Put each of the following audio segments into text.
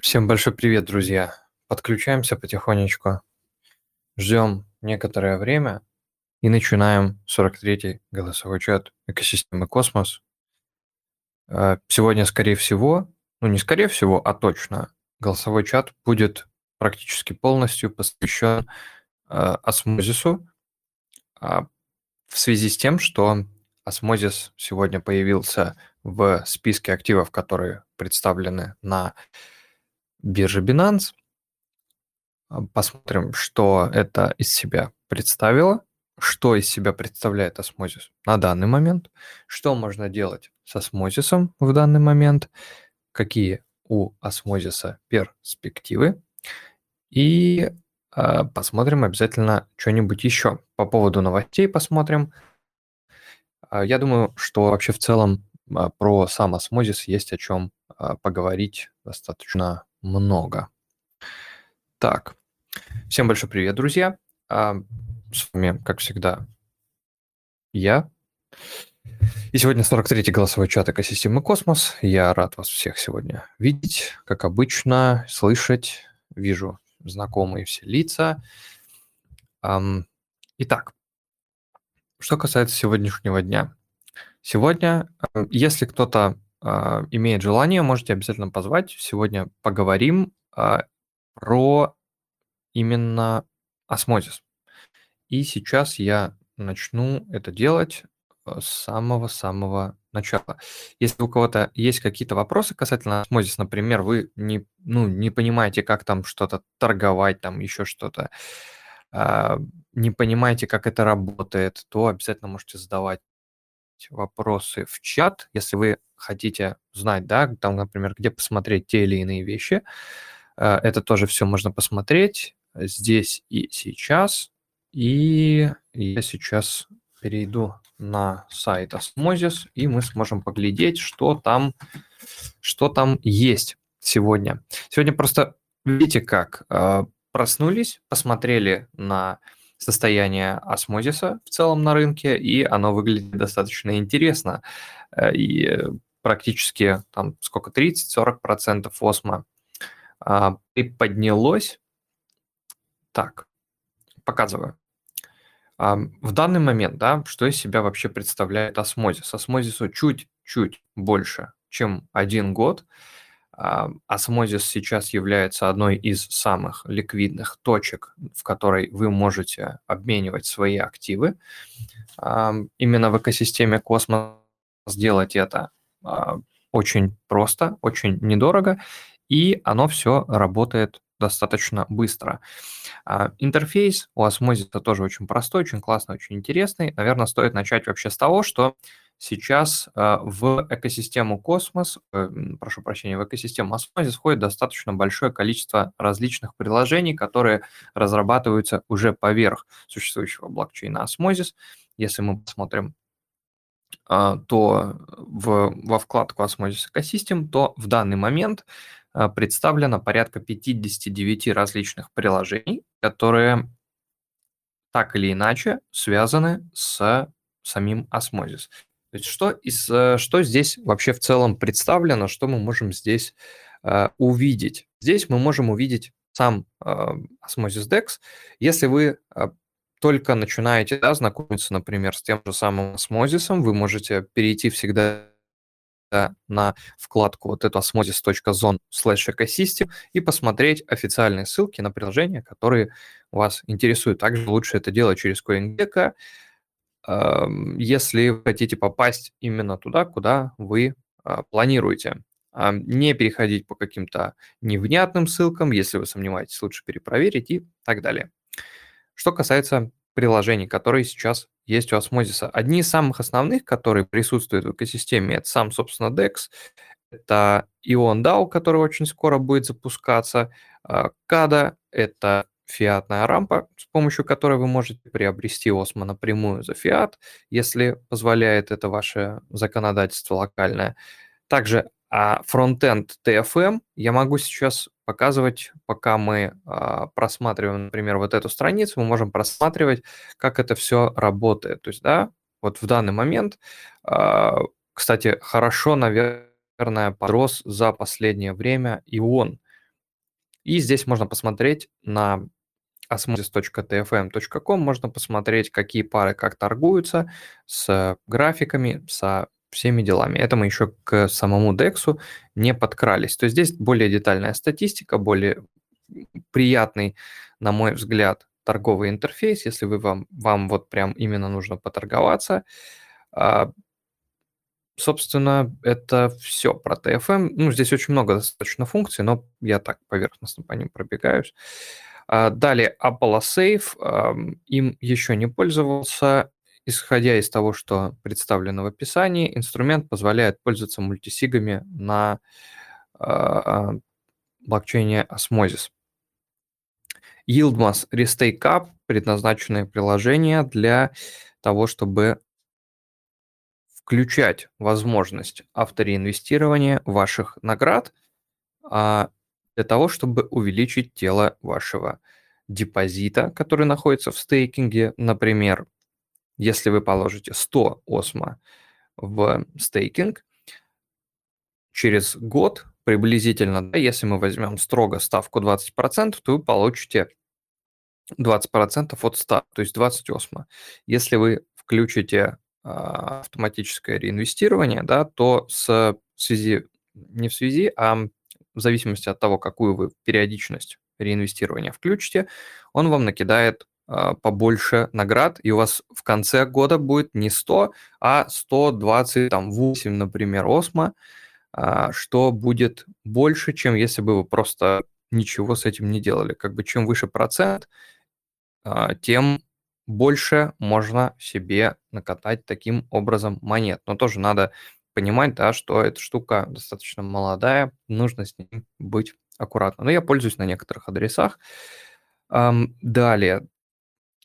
Всем большой привет, друзья. Подключаемся потихонечку. Ждем некоторое время и начинаем 43-й голосовой чат экосистемы Космос. Э, сегодня, скорее всего, ну не скорее всего, а точно, голосовой чат будет практически полностью посвящен э, осмозису а, в связи с тем, что осмозис сегодня появился в списке активов, которые представлены на бирже Binance. А, посмотрим, что это из себя представило, что из себя представляет осмозис на данный момент, что можно делать с осмозисом в данный момент, какие у осмозиса перспективы, и э, посмотрим обязательно что-нибудь еще. По поводу новостей посмотрим. Э, я думаю, что вообще в целом про сам Osmosis есть о чем поговорить достаточно много. Так, всем большой привет, друзья. А, с вами, как всегда, я. И сегодня 43-й голосовой чат экосистемы Космос. Я рад вас всех сегодня видеть, как обычно, слышать. Вижу знакомые все лица. Итак, что касается сегодняшнего дня. Сегодня, если кто-то имеет желание, можете обязательно позвать. Сегодня поговорим а, про именно осмозис. И сейчас я начну это делать а, с самого-самого начала. Если у кого-то есть какие-то вопросы касательно осмозис, например, вы не, ну, не понимаете, как там что-то торговать, там еще что-то, не понимаете, как это работает, то обязательно можете задавать вопросы в чат, если вы хотите знать, да, там, например, где посмотреть те или иные вещи. Э, это тоже все можно посмотреть здесь и сейчас. И я сейчас перейду на сайт Osmosis, и мы сможем поглядеть, что там, что там есть сегодня. Сегодня просто, видите как, э, проснулись, посмотрели на состояние осмозиса в целом на рынке, и оно выглядит достаточно интересно. Э, и практически там сколько, 30-40% осмо а, приподнялось. Так, показываю. В данный момент, да, что из себя вообще представляет осмозис? Осмозису чуть-чуть больше, чем один год. Osmosis сейчас является одной из самых ликвидных точек, в которой вы можете обменивать свои активы. Именно в экосистеме Космос сделать это а, очень просто, очень недорого, и оно все работает достаточно быстро. А, интерфейс у Osmosis тоже очень простой, очень классный, очень интересный. Наверное, стоит начать вообще с того, что Сейчас а, в экосистему Космос, э, прошу прощения, в экосистему Osmosis входит достаточно большое количество различных приложений, которые разрабатываются уже поверх существующего блокчейна Osmosis. Если мы посмотрим а, то в, во вкладку Osmosis Ecosystem, то в данный момент представлено порядка 59 различных приложений, которые так или иначе связаны с самим Osmosis. То есть что, из, э, что здесь вообще в целом представлено, что мы можем здесь э, увидеть? Здесь мы можем увидеть сам э, Osmosis DEX. Если вы э, только начинаете да, знакомиться, например, с тем же самым осмозисом, вы можете перейти всегда на вкладку вот эту osmosis.zone slash ecosystem и посмотреть официальные ссылки на приложения, которые вас интересуют. Также лучше это делать через CoinGecko, если вы хотите попасть именно туда, куда вы а, планируете. Не переходить по каким-то невнятным ссылкам, если вы сомневаетесь, лучше перепроверить и так далее. Что касается приложений, которые сейчас есть у Osmosis, одни из самых основных, которые присутствуют в экосистеме, это сам, собственно, DEX, это Ion DAO, который очень скоро будет запускаться, CADA, это фиатная рампа, с помощью которой вы можете приобрести Осмо напрямую за фиат, если позволяет это ваше законодательство локальное. Также а фронтенд TFM я могу сейчас показывать, пока мы а, просматриваем, например, вот эту страницу, мы можем просматривать, как это все работает. То есть, да, вот в данный момент, а, кстати, хорошо, наверное, подрос за последнее время и он И здесь можно посмотреть на osmosis.tfm.com, можно посмотреть, какие пары как торгуются, с графиками, со всеми делами. Это мы еще к самому DEX не подкрались. То есть здесь более детальная статистика, более приятный, на мой взгляд, торговый интерфейс, если вы вам, вам вот прям именно нужно поторговаться. А, собственно, это все про TFM. Ну, здесь очень много достаточно функций, но я так поверхностно по ним пробегаюсь. А, далее Apollo Safe. Им еще не пользовался. Исходя из того, что представлено в описании, инструмент позволяет пользоваться мультисигами на а, блокчейне Osmosis. Yieldmas Restake Up – предназначенное приложение для того, чтобы включать возможность автореинвестирования ваших наград а, для того, чтобы увеличить тело вашего депозита, который находится в стейкинге. Например, если вы положите 100 осмо в стейкинг, через год приблизительно, да, если мы возьмем строго ставку 20%, то вы получите 20% от 100, то есть 20 осмо. Если вы включите а, автоматическое реинвестирование, да, то с в связи, не в связи, а в зависимости от того, какую вы периодичность реинвестирования включите, он вам накидает а, побольше наград, и у вас в конце года будет не 100, а 128, например, осмо, а, что будет больше, чем если бы вы просто ничего с этим не делали. Как бы чем выше процент, а, тем больше можно себе накатать таким образом монет. Но тоже надо понимать, да, что эта штука достаточно молодая, нужно с ней быть аккуратно. Но я пользуюсь на некоторых адресах. Далее,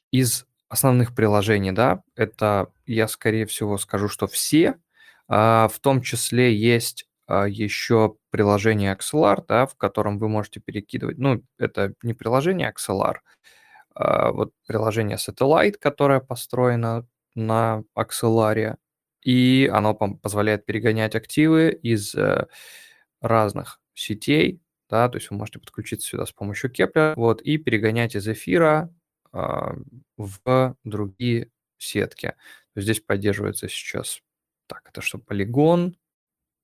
из основных приложений, да, это я, скорее всего, скажу, что все, а, в том числе есть а, еще приложение Axelar, да, в котором вы можете перекидывать, ну, это не приложение Axelar, а вот приложение Satellite, которое построено на Axelar, и оно позволяет перегонять активы из э, разных сетей, да, то есть вы можете подключиться сюда с помощью Kepler, вот, и перегонять из эфира а, в другие сетки. Здесь поддерживается сейчас, так, это что, полигон,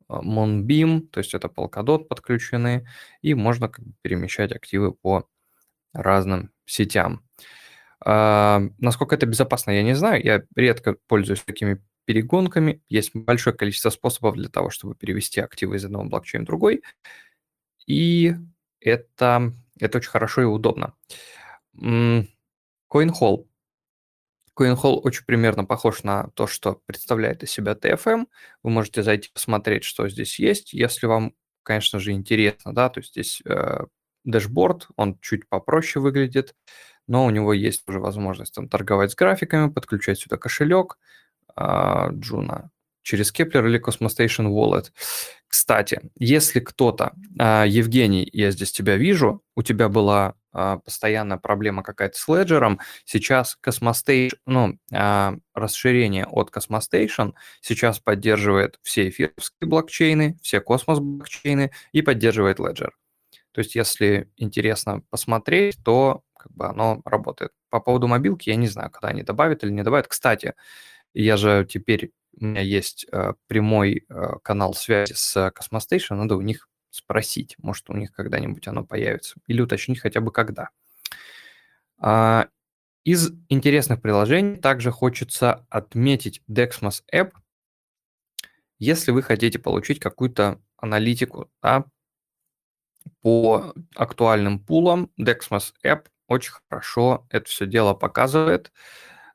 Moonbeam, то есть это Polkadot подключены, и можно как бы перемещать активы по разным сетям. А, насколько это безопасно, я не знаю. Я редко пользуюсь такими перегонками. Есть большое количество способов для того, чтобы перевести активы из одного блокчейна в другой. И это, это очень хорошо и удобно. CoinHall. CoinHall очень примерно похож на то, что представляет из себя TFM. Вы можете зайти посмотреть, что здесь есть, если вам, конечно же, интересно, да, то есть здесь э, dashboard, он чуть попроще выглядит, но у него есть уже возможность там торговать с графиками, подключать сюда кошелек Джуна через Keplr или Cosmostation Wallet. Кстати, если кто-то, э, Евгений, я здесь тебя вижу, у тебя была а, постоянная проблема какая-то с Ledger -ом. Сейчас Cosmostation, ну, а, расширение от Cosmostation сейчас поддерживает все эфировские блокчейны, все космос блокчейны и поддерживает Ledger. То есть, если интересно посмотреть, то как бы оно работает. По поводу мобилки я не знаю, когда они добавят или не добавят. Кстати, я же теперь, у меня есть э, прямой э, канал связи с Cosmostation, надо у них спросить, может, у них когда-нибудь оно появится, или уточнить хотя бы когда. А, из интересных приложений также хочется отметить Dexmos App. Если вы хотите получить какую-то аналитику да, по актуальным пулам, Dexmos App очень хорошо это все дело показывает. А,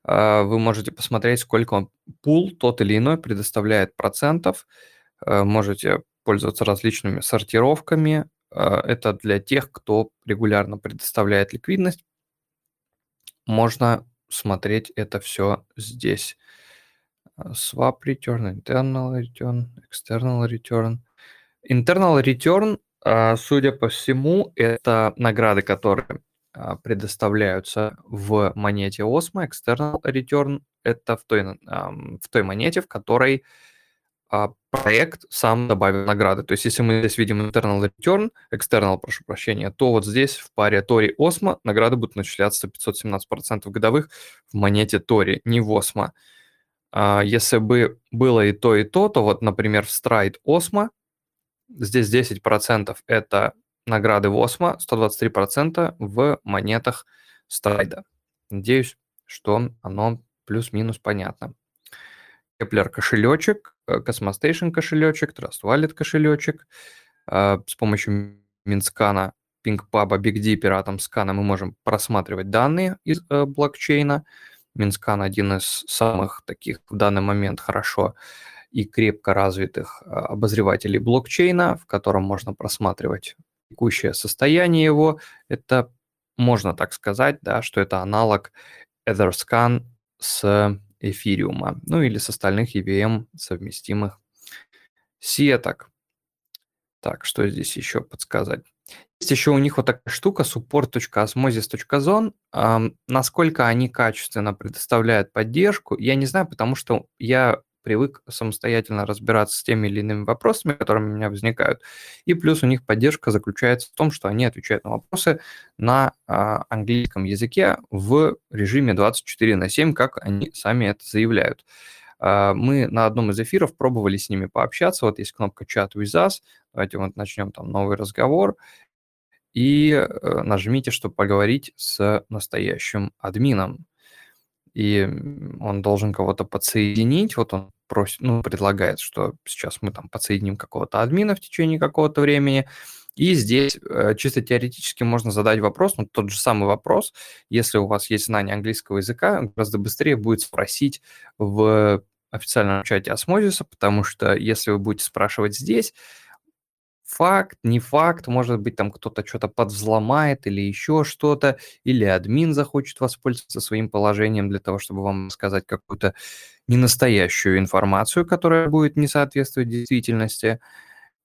вы можете посмотреть, сколько пул тот или иной предоставляет процентов. А, можете пользоваться различными сортировками. А, это для тех, кто регулярно предоставляет ликвидность. Можно смотреть это все здесь. А, swap return, internal return, external return. Internal return, а, судя по всему, это награды, которые предоставляются в монете Osmo. External return – это в той, в той монете, в которой а, проект сам добавил награды. То есть если мы здесь видим internal return, external, прошу прощения, то вот здесь в паре Тори Осмо награды будут начисляться 517% годовых в монете Тори, не в Осмо. А, если бы было и то, и то, то вот, например, в Stride Осмо здесь 10% это награды в Осмо, 123% в монетах Страйда. Надеюсь, что оно плюс-минус понятно. Kepler кошелечек, Cosmostation кошелечек, Trust Wallet кошелечек. А, с помощью Минскана, Ping Pub, Big Dipper, Atomscan мы можем просматривать данные из э, блокчейна. Mintscan один из самых таких в данный момент хорошо и крепко развитых а, обозревателей блокчейна, в котором можно просматривать текущее состояние его. Это можно так сказать, да, что это аналог Etherscan с эфириума, ну или с остальных EVM совместимых сеток. Так, что здесь еще подсказать? Есть еще у них вот такая штука support.osmosis.zone. Эм, насколько они качественно предоставляют поддержку, я не знаю, потому что я привык самостоятельно разбираться с теми или иными вопросами, которые у меня возникают. И плюс у них поддержка заключается в том, что они отвечают на вопросы на а, английском языке в режиме 24 на 7, как они сами это заявляют. А, мы на одном из эфиров пробовали с ними пообщаться. Вот есть кнопка «Chat with us». Давайте вот начнем там новый разговор. И э, нажмите, чтобы поговорить с настоящим админом и он должен кого-то подсоединить. Вот он просит, ну, предлагает, что сейчас мы там подсоединим какого-то админа в течение какого-то времени. И здесь э, чисто теоретически можно задать вопрос, ну, тот же самый вопрос, если у вас есть знание английского языка, гораздо быстрее будет спросить в официальном чате осмозиса, потому что если вы будете спрашивать здесь, факт, не факт, может быть, там кто-то что-то подвзломает или еще что-то, или админ захочет воспользоваться своим положением для того, чтобы вам сказать какую-то ненастоящую информацию, которая будет не соответствовать действительности.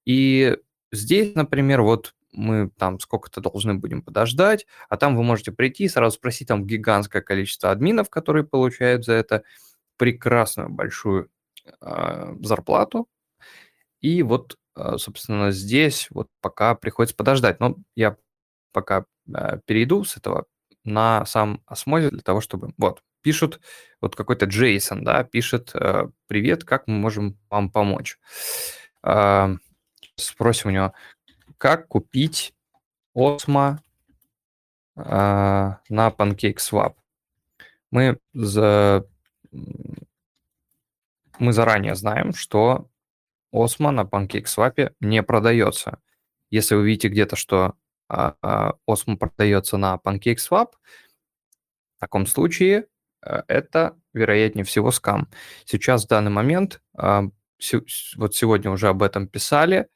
И здесь, например, вот мы там сколько-то должны будем подождать, а там вы можете прийти и сразу спросить там гигантское количество админов, которые получают за это прекрасную большую э, зарплату. И вот собственно, здесь вот пока приходится подождать. Но я пока а, перейду с этого на сам осмозис для того, чтобы... Вот, пишут, вот какой-то Джейсон, да, пишет, э, привет, как мы можем вам помочь? А, спросим у него, как купить Осмо на PancakeSwap? Мы за мы заранее знаем, что Осмо на PancakeSwap не продается. Если вы видите где-то, что а, а, Осмо продается на PancakeSwap, в таком случае а, это, вероятнее всего, скам. Сейчас, в данный момент, а, вот сегодня уже об этом писали,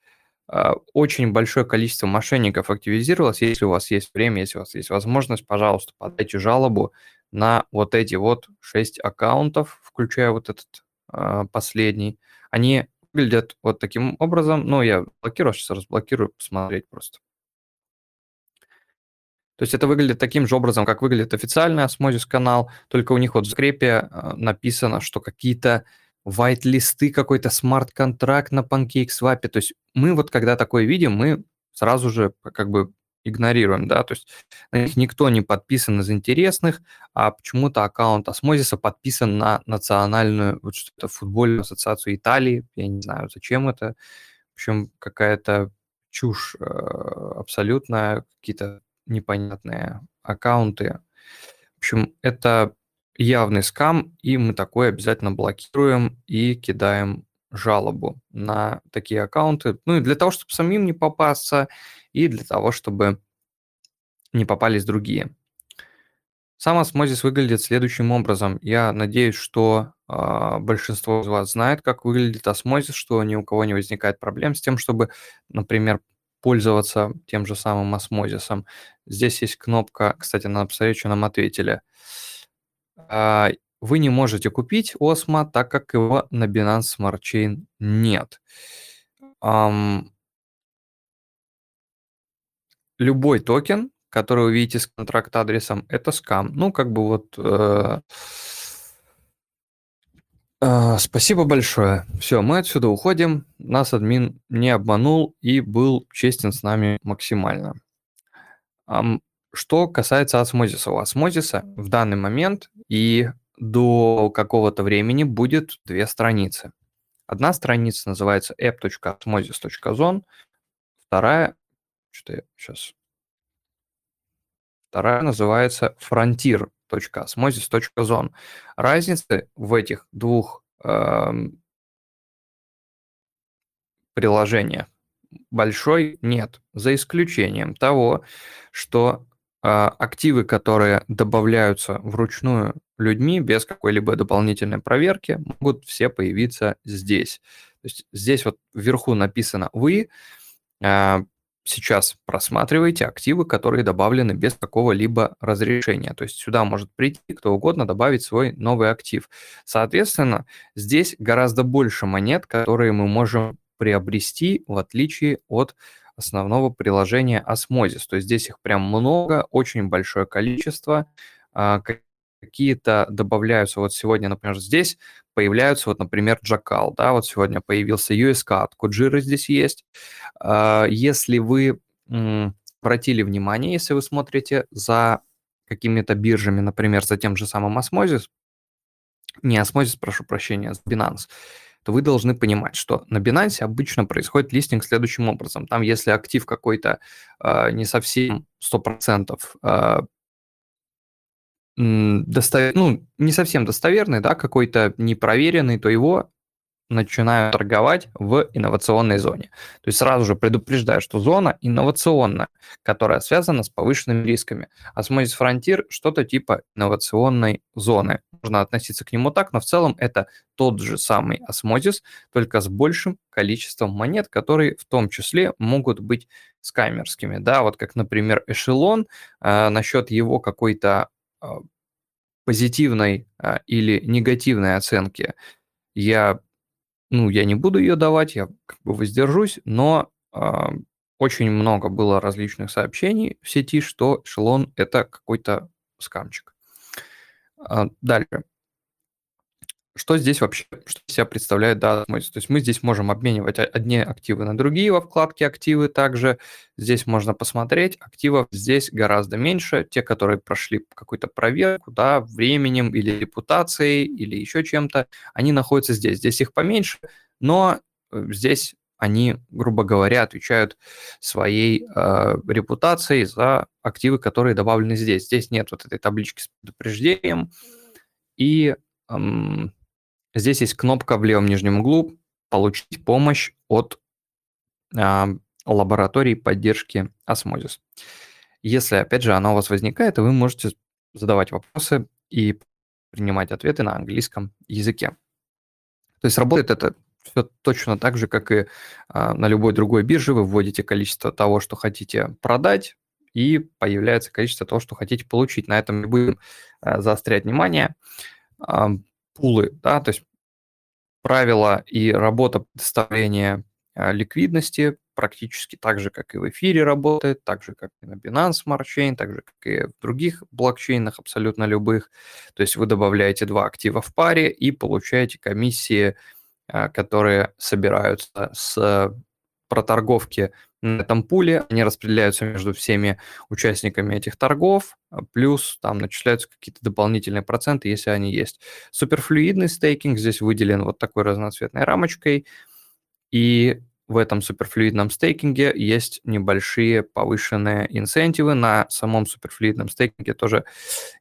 а, очень большое количество мошенников активизировалось. Если у вас есть время, если у вас есть возможность, пожалуйста, подайте жалобу на вот эти вот шесть аккаунтов, включая вот этот последний. Они выглядят вот таким образом. Ну, я блокирую, сейчас разблокирую, посмотреть просто. То есть это выглядит таким же образом, как выглядит официальный Osmosis канал, только у них вот в скрепе э, написано, что какие-то white-листы, какой-то смарт-контракт на PancakeSwap. То есть мы вот когда такое видим, мы сразу же как бы игнорируем, да, то есть на них никто не подписан из интересных, а почему-то аккаунт Осмозиса подписан на национальную, вот что-то, футбольную ассоциацию Италии, я не знаю, зачем это, в общем, какая-то чушь э, абсолютная, какие-то непонятные аккаунты. В общем, это явный скам, и мы такое обязательно блокируем и кидаем жалобу на такие аккаунты. Ну и для того, чтобы самим не попасться, и для того, чтобы не попались другие. Сам осмозис выглядит следующим образом. Я надеюсь, что э, большинство из вас знает, как выглядит осмозис, что ни у кого не возникает проблем с тем, чтобы, например, пользоваться тем же самым осмозисом. Здесь есть кнопка, кстати, на что нам ответили. Э, вы не можете купить Осмо, так как его на Binance Smart Chain нет. Um, любой токен, который вы видите с контракт-адресом, это скам. Ну, как бы вот... Э, А, спасибо большое. Все, мы отсюда уходим. Нас админ не обманул и был честен с нами максимально. Что касается осмозиса. У осмозиса в данный момент и до какого-то времени будет две страницы. Одна страница называется app.osmosis.zone, вторая, что я сейчас, вторая называется frontier.osmosis.zone. Разницы в этих двух эм, приложениях большой нет, за исключением того, что а, активы, которые добавляются вручную людьми без какой-либо дополнительной проверки, могут все появиться здесь. То есть здесь вот вверху написано «Вы а, сейчас просматриваете активы, которые добавлены без какого-либо разрешения. То есть сюда может прийти кто угодно, добавить свой новый актив. Соответственно, здесь гораздо больше монет, которые мы можем приобрести в отличие от основного приложения Osmosis. То есть здесь их прям много, очень большое количество. А, какие-то добавляются. Вот сегодня, например, здесь появляются, вот, например, Jackal, да, вот сегодня появился USCAD, Kujira здесь есть. А, если вы обратили внимание, если вы смотрите за какими-то биржами, например, за тем же самым Osmosis, не Osmosis, прошу прощения, Binance, то вы должны понимать, что на Binance обычно происходит листинг следующим образом. Там, если актив какой-то э, не совсем 100% э, достов... ну, не совсем достоверный, да, какой-то непроверенный, то его начинают торговать в инновационной зоне. То есть сразу же предупреждаю, что зона инновационная, которая связана с повышенными рисками. Osmosis Frontier что-то типа инновационной зоны. Можно относиться к нему так, но в целом это тот же самый Osmosis, только с большим количеством монет, которые в том числе могут быть скамерскими. Да, вот как, например, эшелон, э, насчет его какой-то позитивной э, или негативной оценки я ну, я не буду ее давать, я как бы воздержусь, но э, очень много было различных сообщений в сети, что эшелон – это какой-то скамчик. Дальше что здесь вообще, что себя представляет да, То есть мы здесь можем обменивать одни активы на другие во вкладке «Активы» также. Здесь можно посмотреть, активов здесь гораздо меньше. Те, которые прошли какую-то проверку, да, временем или репутацией, или еще чем-то, они находятся здесь. Здесь их поменьше, но э, здесь они, грубо говоря, отвечают своей э, репутацией за активы, которые добавлены здесь. Здесь нет вот этой таблички с предупреждением. И Здесь есть кнопка в левом нижнем углу «Получить помощь от э, лаборатории поддержки Osmosis». Если, опять же, она у вас возникает, вы можете задавать вопросы и принимать ответы на английском языке. То есть работает это все точно так же, как и а, на любой другой бирже. Вы вводите количество того, что хотите продать, и появляется количество того, что хотите получить. На этом не будем а, заострять внимание. Пулы, да, то есть правила и работа предоставления а, ликвидности практически так же, как и в эфире работает, так же, как и на Binance Smart Chain, так же, как и в других блокчейнах, абсолютно любых. То есть вы добавляете два актива в паре и получаете комиссии, а, которые собираются с проторговки на этом пуле, они распределяются между всеми участниками этих торгов, а, плюс там начисляются какие-то дополнительные проценты, если они есть. Суперфлюидный стейкинг здесь выделен вот такой разноцветной рамочкой, и в этом суперфлюидном стейкинге есть небольшие повышенные инцентивы. На самом суперфлюидном стейкинге тоже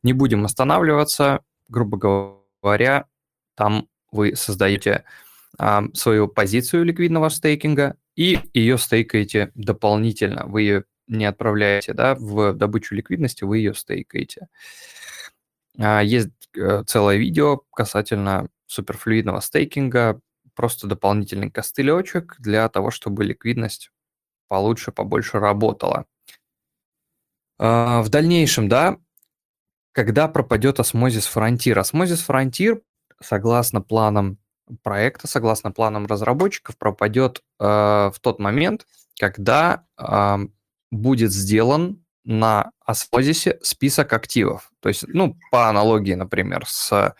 не будем останавливаться. Грубо говоря, там вы создаете а, свою позицию ликвидного стейкинга, и ее стейкаете дополнительно. Вы ее не отправляете да, в добычу ликвидности, вы ее стейкаете. А, есть э, целое видео касательно суперфлюидного стейкинга, просто дополнительный костылечек для того, чтобы ликвидность получше, побольше работала. А, в дальнейшем, да, когда пропадет Osmosis Frontier? Osmosis Frontier, согласно планам проекта, согласно планам разработчиков, пропадет э, в тот момент, когда э, будет сделан на осмозисе список активов. То есть, ну, по аналогии, например, с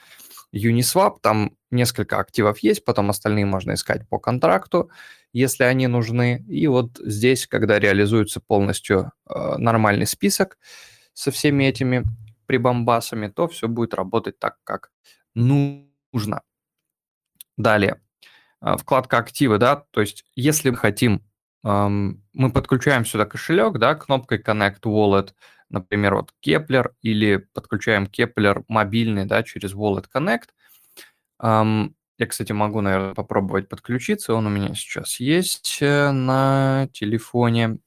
Uniswap, там несколько активов есть, потом остальные можно искать по контракту, если они нужны. И вот здесь, когда реализуется полностью э, нормальный список со всеми этими прибамбасами, то все будет работать так, как нужно. Далее, э, вкладка активы, да, то есть если мы хотим, мы подключаем сюда кошелек, да, кнопкой Connect Wallet, например, вот Kepler, или подключаем Kepler мобильный, да, через Wallet Connect. Я, кстати, могу, наверное, попробовать подключиться. Он у меня сейчас есть э, на телефоне.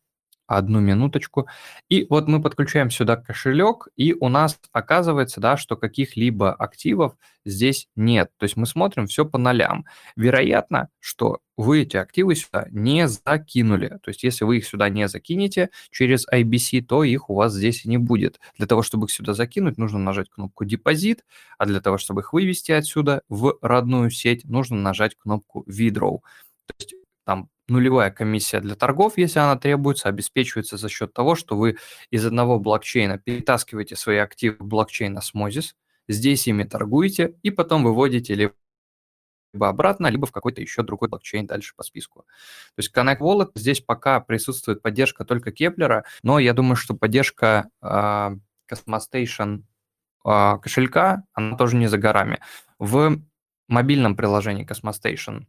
Одну минуточку. И вот мы подключаем сюда кошелек, и у нас оказывается, да, что каких-либо активов здесь нет. То есть мы смотрим все по нолям. Вероятно, что вы эти активы сюда не закинули. То есть если вы их сюда не закинете через IBC, то их у вас здесь не будет. Для того, чтобы их сюда закинуть, нужно нажать кнопку «Депозит», а для того, чтобы их вывести отсюда в родную сеть, нужно нажать кнопку «Withdraw». То есть там нулевая комиссия для торгов, если она требуется, обеспечивается за счет того, что вы из одного блокчейна перетаскиваете свои активы в блокчейн Osmosis, здесь ими торгуете и потом выводите либо обратно, либо в какой-то еще другой блокчейн дальше по списку. То есть Connect Wallet, здесь пока присутствует поддержка только Кеплера, но я думаю, что поддержка э, Cosmostation э, кошелька, она тоже не за горами. В мобильном приложении Cosmostation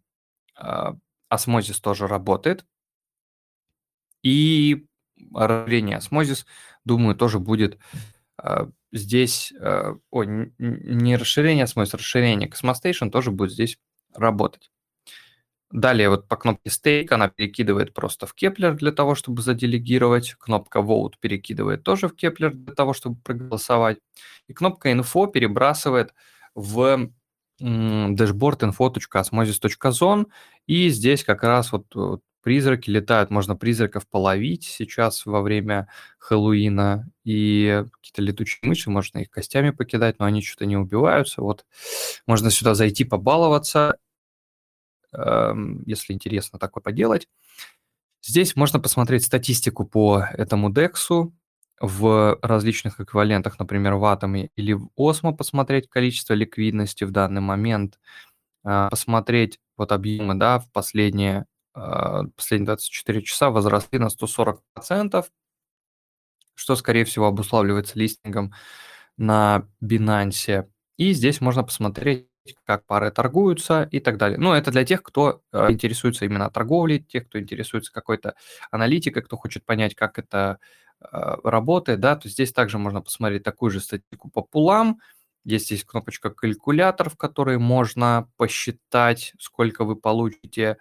э, осмозис тоже работает. И расширение осмозис, думаю, тоже будет э, здесь... Э, ой, не расширение осмозис, расширение Cosmostation тоже будет здесь работать. Далее вот по кнопке Stake она перекидывает просто в Kepler для того, чтобы заделегировать. Кнопка Vote перекидывает тоже в Kepler для того, чтобы проголосовать. И кнопка Info перебрасывает в dashboard info.osmosis.zone, и здесь как раз вот, призраки летают, можно призраков половить сейчас во время Хэллоуина, и какие-то летучие мыши, можно их костями покидать, но они что-то не убиваются, вот можно сюда зайти побаловаться, эм, если интересно такое поделать. Здесь можно посмотреть статистику по этому дексу, в различных эквивалентах, например, в атоме или в осмо посмотреть количество ликвидности в данный момент, а, посмотреть вот объемы, да, в последние, а, последние 24 часа возросли на 140%, что, скорее всего, обуславливается листингом на Binance. И здесь можно посмотреть, как пары торгуются и так далее. Ну, это для тех, кто а, интересуется именно торговлей, тех, кто интересуется какой-то аналитикой, кто хочет понять, как это работает, да, то здесь также можно посмотреть такую же статистику по пулам. Есть здесь кнопочка калькулятор, в которой можно посчитать, сколько вы получите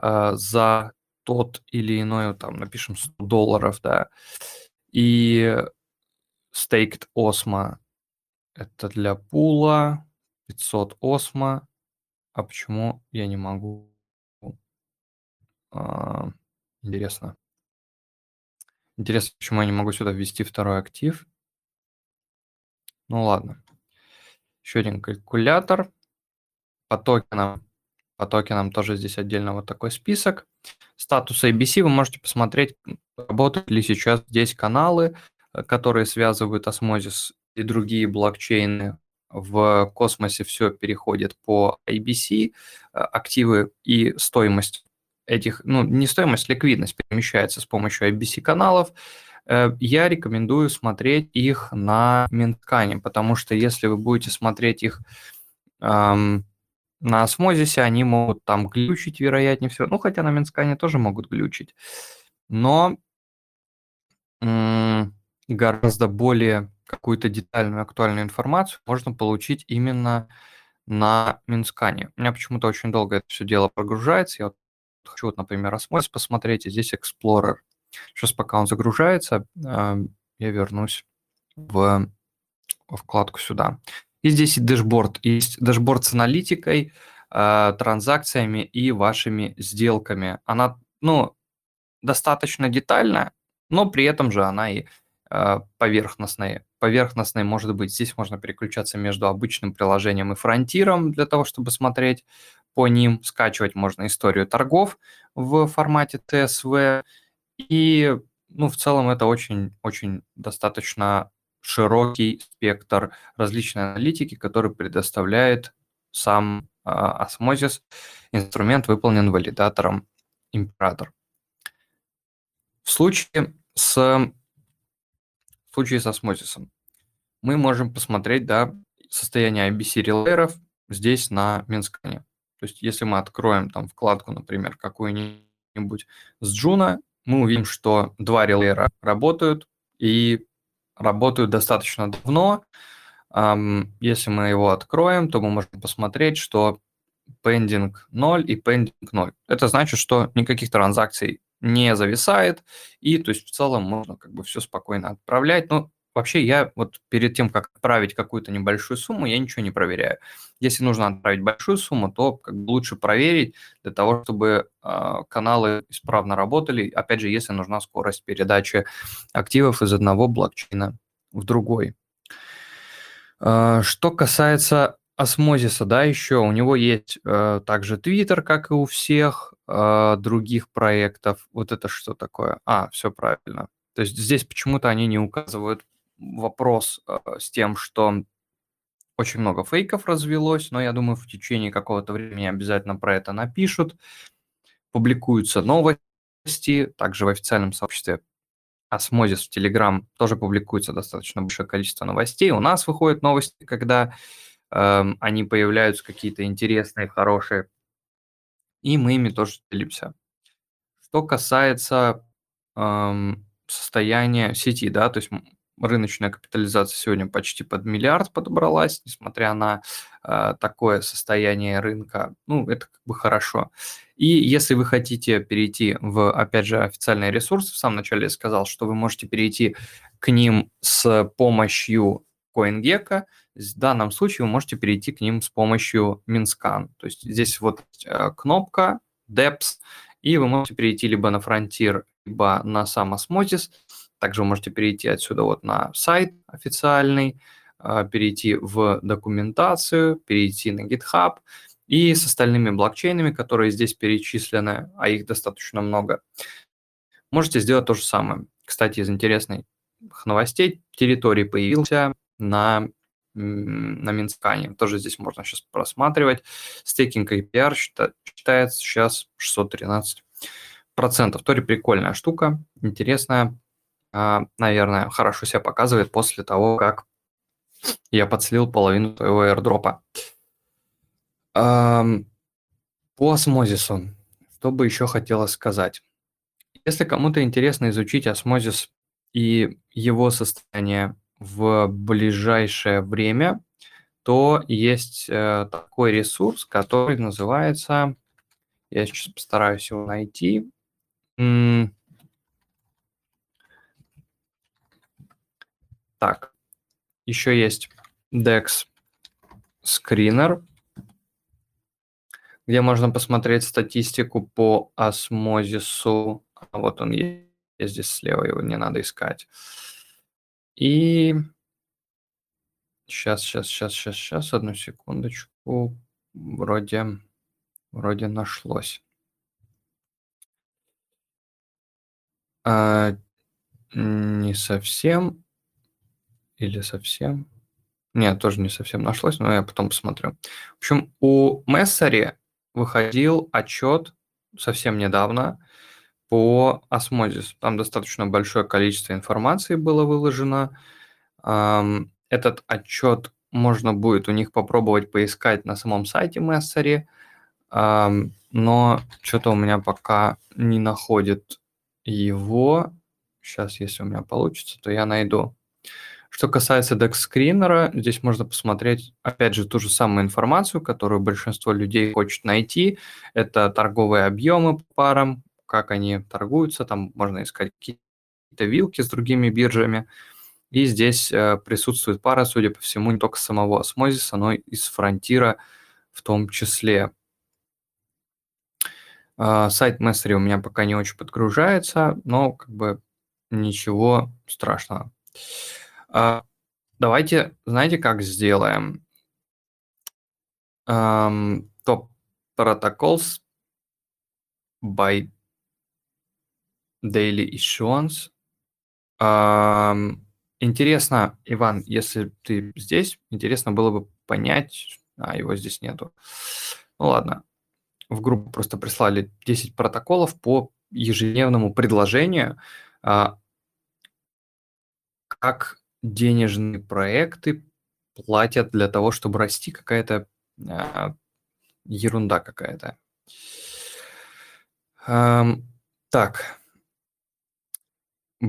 э, за тот или иной, там, напишем 100 долларов, да. И staked осмо это для пула, 500 осмо. А почему я не могу? А, интересно. Интересно, почему я не могу сюда ввести второй актив. Ну ладно. Еще один калькулятор. По токенам. По токенам тоже здесь отдельно вот такой список. Статус ABC вы можете посмотреть, работают ли сейчас здесь каналы, э, которые связывают осмозис и другие блокчейны. В космосе все переходит по ABC, э, активы и стоимость этих, ну, не стоимость, ликвидность перемещается с помощью IBC-каналов, э, я рекомендую смотреть их на Минткане, потому что если вы будете смотреть их эм, на осмозисе, они могут там глючить, вероятнее всего. Ну, хотя на Минскане тоже могут глючить. Но м- гораздо более какую-то детальную, актуальную информацию можно получить именно на Минскане. У меня почему-то очень долго это все дело прогружается. Я вот хочу, вот, например, осмотреть, посмотреть, и здесь Explorer. Сейчас пока он загружается, я вернусь в вкладку сюда. И здесь и dashboard. Есть dashboard с аналитикой, а, транзакциями и вашими сделками. Она, ну, достаточно детальная, но при этом же она и а, поверхностная. Поверхностной может быть. Здесь можно переключаться между обычным приложением и фронтиром для того, чтобы смотреть по ним. Скачивать можно историю торгов в формате TSV. И, ну, в целом это очень-очень достаточно широкий спектр различной аналитики, который предоставляет сам Osmosis. Инструмент выполнен валидатором Imperator. В случае с, в случае с осмозисом мы можем посмотреть да, состояние IBC релейеров здесь на Mintscan -е. То есть если мы откроем там вкладку, например, какую-нибудь с Джуна, мы увидим, что два релейера работают и работают достаточно давно. Если мы его откроем, то мы можем посмотреть, что pending 0 и pending 0. Это значит, что никаких транзакций не зависает, и то есть в целом можно как бы все спокойно отправлять. Но вообще я вот перед тем, как отправить какую-то небольшую сумму, я ничего не проверяю. Если нужно отправить большую сумму, то как бы лучше проверить для того, чтобы э, каналы исправно работали. Опять же, если нужна скорость передачи активов из одного блокчейна в другой. Э, что касается осмозиса, да, еще у него есть э, также Twitter, как и у всех э, других проектов. Вот это что такое? А, все правильно. То есть здесь почему-то они не указывают вопрос э, с тем, что очень много фейков развелось, но я думаю, в течение какого-то времени обязательно про это напишут. Публикуются новости, также в официальном сообществе Osmosis в Телеграм тоже публикуется достаточно большое количество новостей. У нас выходят новости, когда Эм, они появляются какие-то интересные, хорошие, и мы ими тоже делимся. Что касается эм, состояния сети, да, то есть рыночная капитализация сегодня почти под миллиард подобралась, несмотря на э, такое состояние рынка. Ну, это как бы хорошо. И если вы хотите перейти в, опять же, официальные ресурсы, в самом начале я сказал, что вы можете перейти к ним с помощью CoinGecko, в данном случае вы можете перейти к ним с помощью Minscan. То есть здесь вот э, кнопка Depth, и вы можете перейти либо на Frontier, либо на сам Osmosis. Также вы можете перейти отсюда вот на сайт официальный, э, перейти в документацию, перейти на GitHub и с остальными блокчейнами, которые здесь перечислены, а их достаточно много, можете сделать то же самое. Кстати, из интересных новостей территории появился на на Минскане. Тоже здесь можно сейчас просматривать. Стейкинг APR считается сейчас 613 процентов. Тори прикольная штука, интересная. А, наверное, хорошо себя показывает после того, как я подслил половину своего airdropа. По осмозису, что бы еще хотелось сказать. Если кому-то интересно изучить осмозис и его состояние в ближайшее время, то есть э, такой ресурс, который называется, я сейчас постараюсь его найти. Так, еще есть DEX Screener, где можно посмотреть статистику по осмозису. А вот он есть, здесь слева его не надо искать. И сейчас, сейчас, сейчас, сейчас, сейчас, одну секундочку. Вроде, вроде нашлось. А, не совсем. Или совсем. Нет, тоже не совсем нашлось, но я потом посмотрю. В общем, у Мессери выходил отчет совсем недавно по осмозис. Там достаточно большое количество информации было выложено. Этот отчет можно будет у них попробовать поискать на самом сайте Мессери, но что-то у меня пока не находит его. Сейчас, если у меня получится, то я найду. Что касается DEX скринера, здесь можно посмотреть, опять же, ту же самую информацию, которую большинство людей хочет найти. Это торговые объемы по парам, как они торгуются, там можно искать какие-то вилки с другими биржами. И здесь э, присутствует пара, судя по всему, не только самого осмозиса, но и из фронтира в том числе. Э, сайт Мессери у меня пока не очень подгружается, но как бы ничего страшного. Э, давайте, знаете, как сделаем? Топ protocols by daily issuance. Интересно, Иван, если ты здесь, интересно было бы понять... А, его здесь нету. Ну ладно. В группу просто прислали 10 протоколов по ежедневному предложению, а, как денежные проекты платят для того, чтобы расти какая-то а, ерунда какая-то. Так.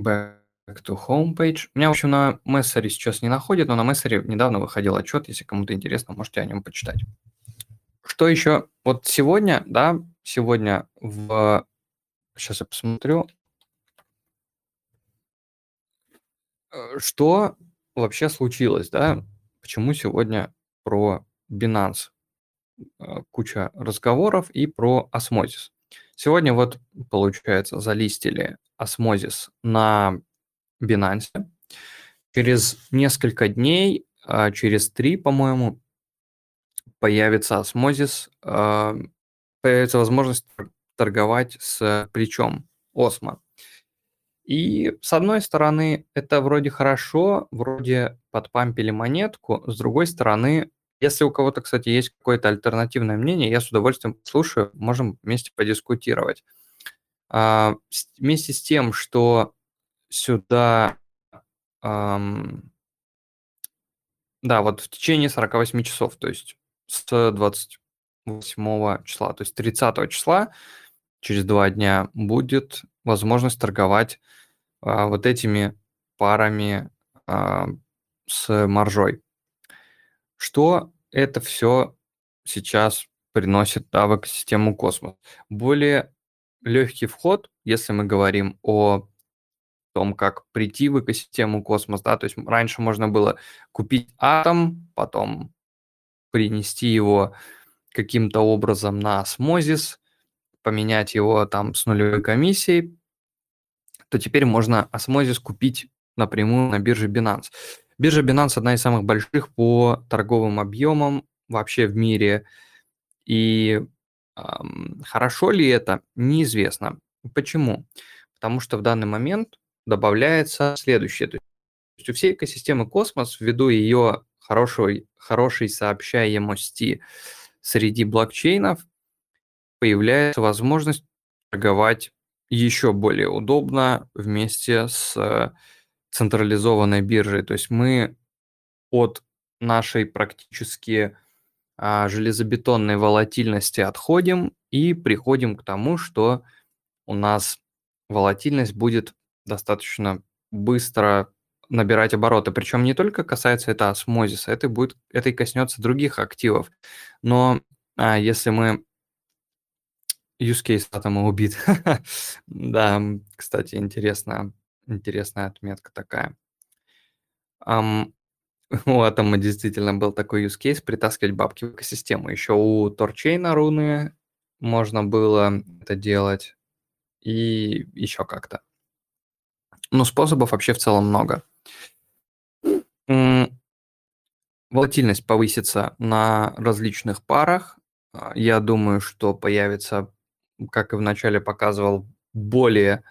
Back to homepage. У меня, в общем, на мессере сейчас не находит, но на мессере недавно выходил отчет. Если кому-то интересно, можете о нем почитать. Что еще? Вот сегодня, да, сегодня в... Сейчас я посмотрю. Э, что вообще случилось, да? Почему сегодня про Binance э, куча разговоров и про осмозис? Сегодня вот, получается, залистили осмозис на Binance. Через несколько дней, а, через три, по-моему, появится осмозис, а, появится возможность торговать с плечом Осмо. И с одной стороны, это вроде хорошо, вроде подпампили монетку, с другой стороны, если у кого-то, кстати, есть какое-то альтернативное мнение, я с удовольствием слушаю, можем вместе подискутировать. А, вместе с тем, что сюда, ам, да, вот в течение 48 часов, то есть с 28 числа, то есть 30 числа, через два дня, будет возможность торговать а, вот этими парами а, с маржой. Что это все сейчас приносит да, в экосистему космос? Более легкий вход, если мы говорим о том, как прийти в экосистему космос, да, то есть раньше можно было купить атом, потом принести его каким-то образом на осмозис, поменять его там с нулевой комиссией, то теперь можно осмозис купить напрямую на бирже Binance. Биржа Binance одна из самых больших по торговым объемам вообще в мире. И эм, хорошо ли это, неизвестно. Почему? Потому что в данный момент добавляется следующее. То есть у всей экосистемы космос, ввиду ее хорошей, хорошей сообщаемости среди блокчейнов, появляется возможность торговать еще более удобно вместе с централизованной биржей. То есть мы от нашей практически а, железобетонной волатильности отходим и приходим к тому, что у нас волатильность будет достаточно быстро набирать обороты. Причем не только касается это осмозиса, это будет, это и коснется других активов. Но а, если мы use case атома убит. да, кстати, интересная, интересная отметка такая. Um, у атома действительно был такой use case притаскивать бабки в экосистему. Еще у торчейна руны можно было это делать и еще как-то. Но способов вообще в целом много. Волатильность повысится на различных парах. А, я думаю, что появится, как и вначале показывал, более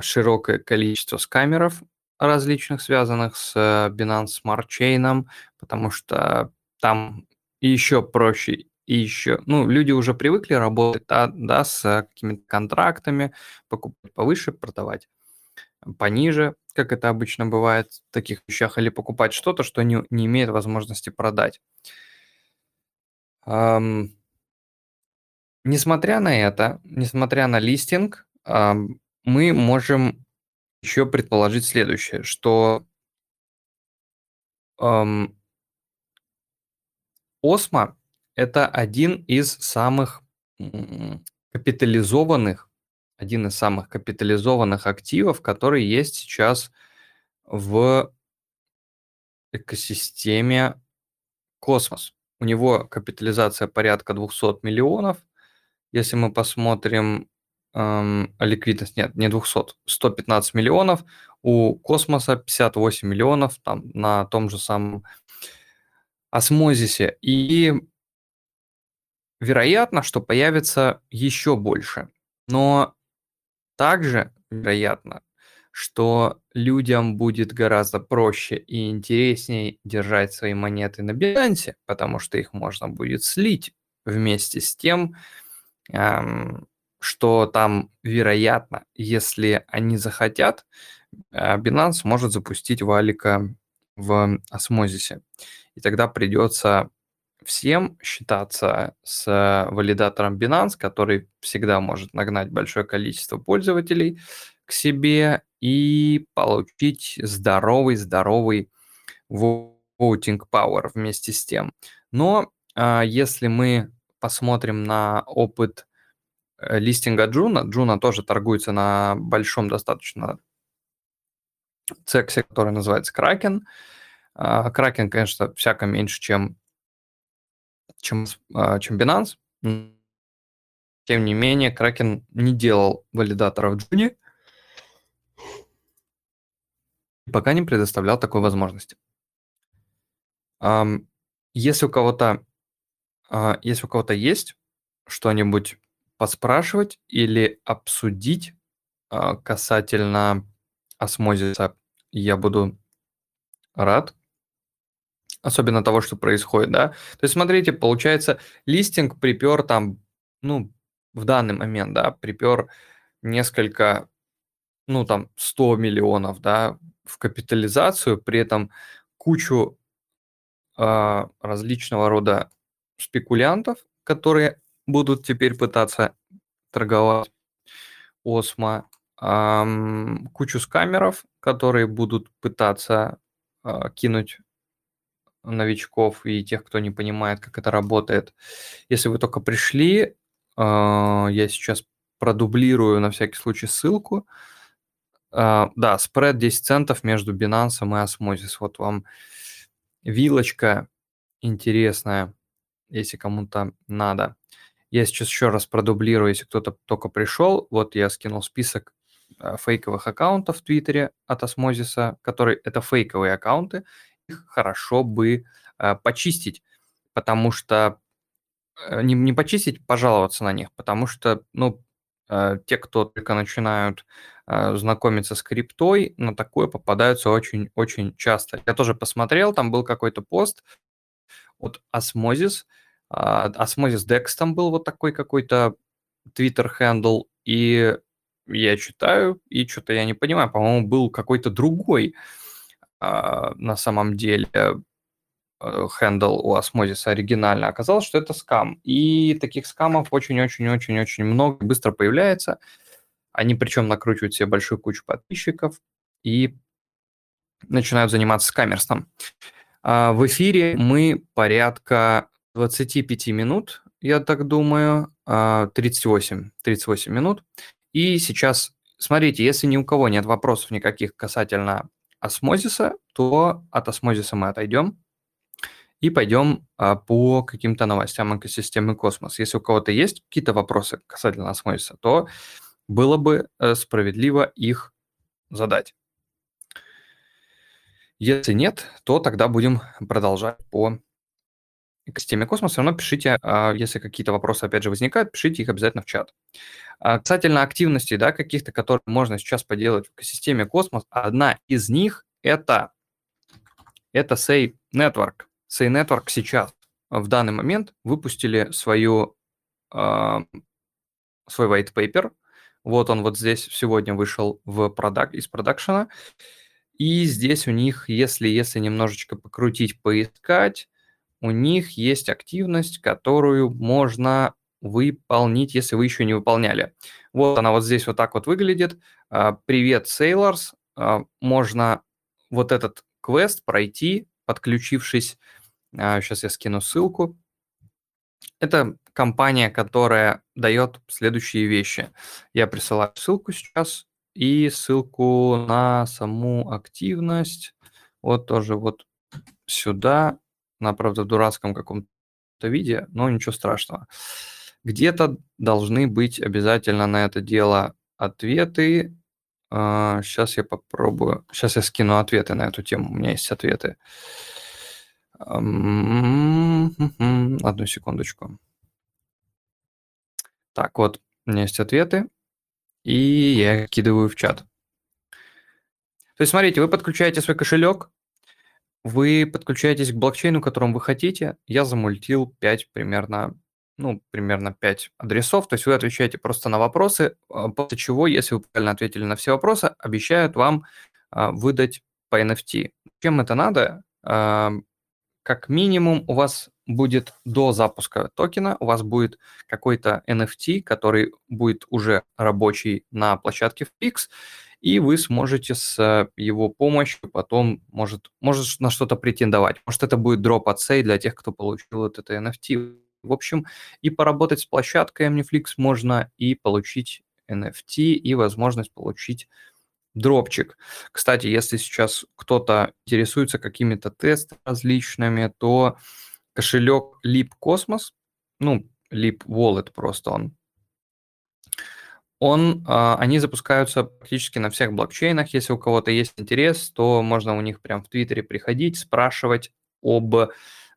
широкое количество скамеров различных, связанных с э, Binance Smart Chain, потому что там еще проще и еще, ну, люди уже привыкли работать, да, да с какими-то контрактами, покупать повыше, продавать пониже, как это обычно бывает в таких вещах, или покупать что-то, что не, не имеет возможности продать. Ам, несмотря на это, несмотря на листинг, ам, мы можем еще предположить следующее, что ам, Осмо– это один из самых капитализованных один из самых капитализованных активов, который есть сейчас в экосистеме космос. У него капитализация порядка 200 миллионов. Если мы посмотрим ликвидность, нет, не 200, 115 миллионов. У космоса 58 миллионов там на том же самом осмозисе. И вероятно, что появится еще больше. Но также, вероятно, что людям будет гораздо проще и интереснее держать свои монеты на Binance, потому что их можно будет слить вместе с тем, эм, что там, вероятно, если они захотят, э, Binance может запустить валика в осмозисе. И тогда придется всем считаться с валидатором Binance, который всегда может нагнать большое количество пользователей к себе и получить здоровый-здоровый voting power вместе с тем. Но а, если мы посмотрим на опыт листинга Джуна, Джуна тоже торгуется на большом достаточно цексе, который называется Kraken. Kraken, конечно, всяко меньше, чем, чем, а, чем Binance. Тем не менее, Кракен не делал валидаторов Джуни, пока не предоставлял такой возможности. Если у кого-то а, если у кого-то есть что-нибудь поспрашивать или обсудить а, касательно осмозиса, я буду рад. Особенно того, что происходит, да. То есть, смотрите, получается, листинг припер там, ну, в данный момент, да, припер несколько, ну, там, 100 миллионов, да, в капитализацию, при этом кучу э, различного рода спекулянтов, которые будут теперь пытаться торговать Осмо, эм, кучу скамеров, которые будут пытаться э, кинуть новичков и тех, кто не понимает, как это работает. Если вы только пришли, э, я сейчас продублирую на всякий случай ссылку. Uh, да, спред 10 центов между Binance и Osmosis. Вот вам вилочка интересная если кому-то надо. Я сейчас еще раз продублирую, если кто-то только пришел. Вот я скинул список э, фейковых аккаунтов в Твиттере от Осмозиса, которые это фейковые аккаунты. Их хорошо бы э, почистить, потому что э, не, не почистить, пожаловаться на них, потому что, ну, э, те, кто только начинают знакомиться с криптой, на такое попадаются очень-очень часто. Я тоже посмотрел, там был какой-то пост от Osmosis, Osmosis DEX там был вот такой какой-то Twitter handle, и я читаю, и что-то я не понимаю, по-моему, был какой-то другой а, на самом деле handle у Osmosis -а оригинально. Оказалось, что это скам. И таких скамов очень-очень-очень-очень много быстро появляется. Они причем накручивают себе большую кучу подписчиков и начинают заниматься скамерством. А, в эфире мы порядка 25 минут, я так думаю, 38, а, 38 минут. И сейчас, смотрите, если ни у кого нет вопросов никаких касательно осмозиса, то от осмозиса мы отойдем и пойдем а, по каким-то новостям экосистемы Космос. Если у кого-то есть какие-то вопросы касательно осмозиса, то было бы э, справедливо их задать. Если нет, то тогда будем продолжать по экосистеме Космос, все равно пишите, а, если какие-то вопросы, опять же, возникают, пишите их обязательно в чат. А, касательно активностей, да, каких-то, которые можно сейчас поделать в экосистеме Космос, одна из них это, это Say Network. Say Network сейчас, в данный момент, выпустили свою, а, свой white paper. Вот он вот здесь сегодня вышел в продак, из продакшена. И здесь у них, если, если немножечко покрутить, поискать, у них есть активность, которую можно выполнить, если вы еще не выполняли. Вот она вот здесь вот так вот выглядит. А, Привет, Sailors. А, можно вот этот квест пройти, подключившись. Сейчас а, я скину ссылку. Это компания, которая дает следующие вещи. Я присылаю ссылку сейчас и ссылку на саму активность. Вот тоже вот сюда на, правда, дурацком каком-то виде, но ничего страшного. Где-то должны быть обязательно на это дело ответы. Сейчас а, я попробую. Сейчас я скину ответы на эту тему. У меня есть ответы. Одну секундочку. Так, вот, у меня есть ответы. И я их кидываю в чат. То есть смотрите, вы подключаете свой кошелек, вы подключаетесь к блокчейну, которым вы хотите. Я замультил 5 примерно, ну, примерно 5 адресов. То есть вы отвечаете просто на вопросы, а, после чего, если вы правильно ответили на все вопросы, обещают вам а, выдать по NFT. Чем это надо? Как минимум у вас будет до запуска токена, у вас будет какой-то NFT, который будет уже рабочий на площадке Fix, и вы сможете с его помощью потом, может, может на что-то претендовать. Может, это будет дроп от сей для тех, кто получил вот это NFT. В общем, и поработать с площадкой Omniflix можно, и получить NFT, и возможность получить дропчик. Кстати, если сейчас кто-то интересуется какими-то тестами различными, то кошелек Leap Cosmos, ну, Leap Wallet просто он, он, а, они запускаются практически на всех блокчейнах. Если у кого-то есть интерес, то можно у них прям в Твиттере приходить, спрашивать об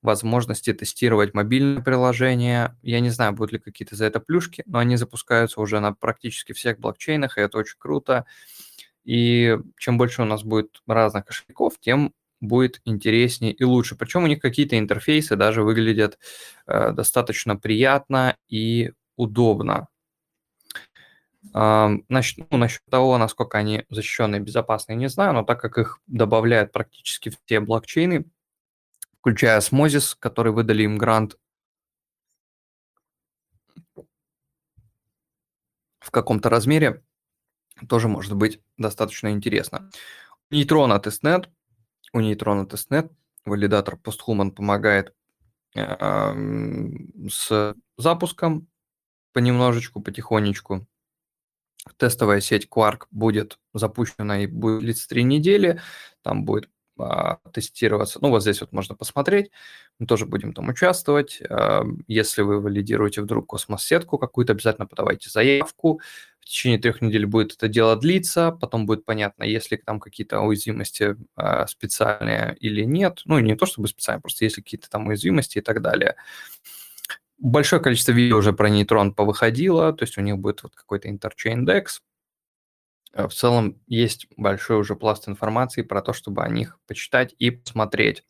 возможности тестировать мобильное приложение. Я не знаю, будут ли какие-то за это плюшки, но они запускаются уже на практически всех блокчейнах, и это очень круто. И чем больше у нас будет разных кошельков, тем будет интереснее и лучше. Причем у них какие-то интерфейсы даже выглядят э, достаточно приятно и удобно. Э, насчет, ну, насчет того, насколько они защищенные и безопасные, не знаю, но так как их добавляют практически все блокчейны, включая Osmosis, который выдали им грант в каком-то размере, тоже может быть достаточно интересно. Нейтрона тестнет. У нейтрона тестнет валидатор PostHuman помогает э, с запуском понемножечку, потихонечку. Тестовая сеть Quark будет запущена и будет длиться три недели. Там будет а, тестироваться. Ну, вот здесь вот можно посмотреть. Мы тоже будем там участвовать. А, если вы валидируете вдруг космос-сетку какую-то, обязательно подавайте заявку. Течение трех недель будет это дело длиться, потом будет понятно, есть ли там какие-то уязвимости а, специальные или нет. Ну, не то чтобы специальные, просто есть ли какие-то там уязвимости и так далее. Большое количество видео уже про нейтрон повыходило, то есть у них будет вот какой-то Interchain DEX, Э, в целом есть большой уже пласт информации про то, чтобы о них почитать и посмотреть.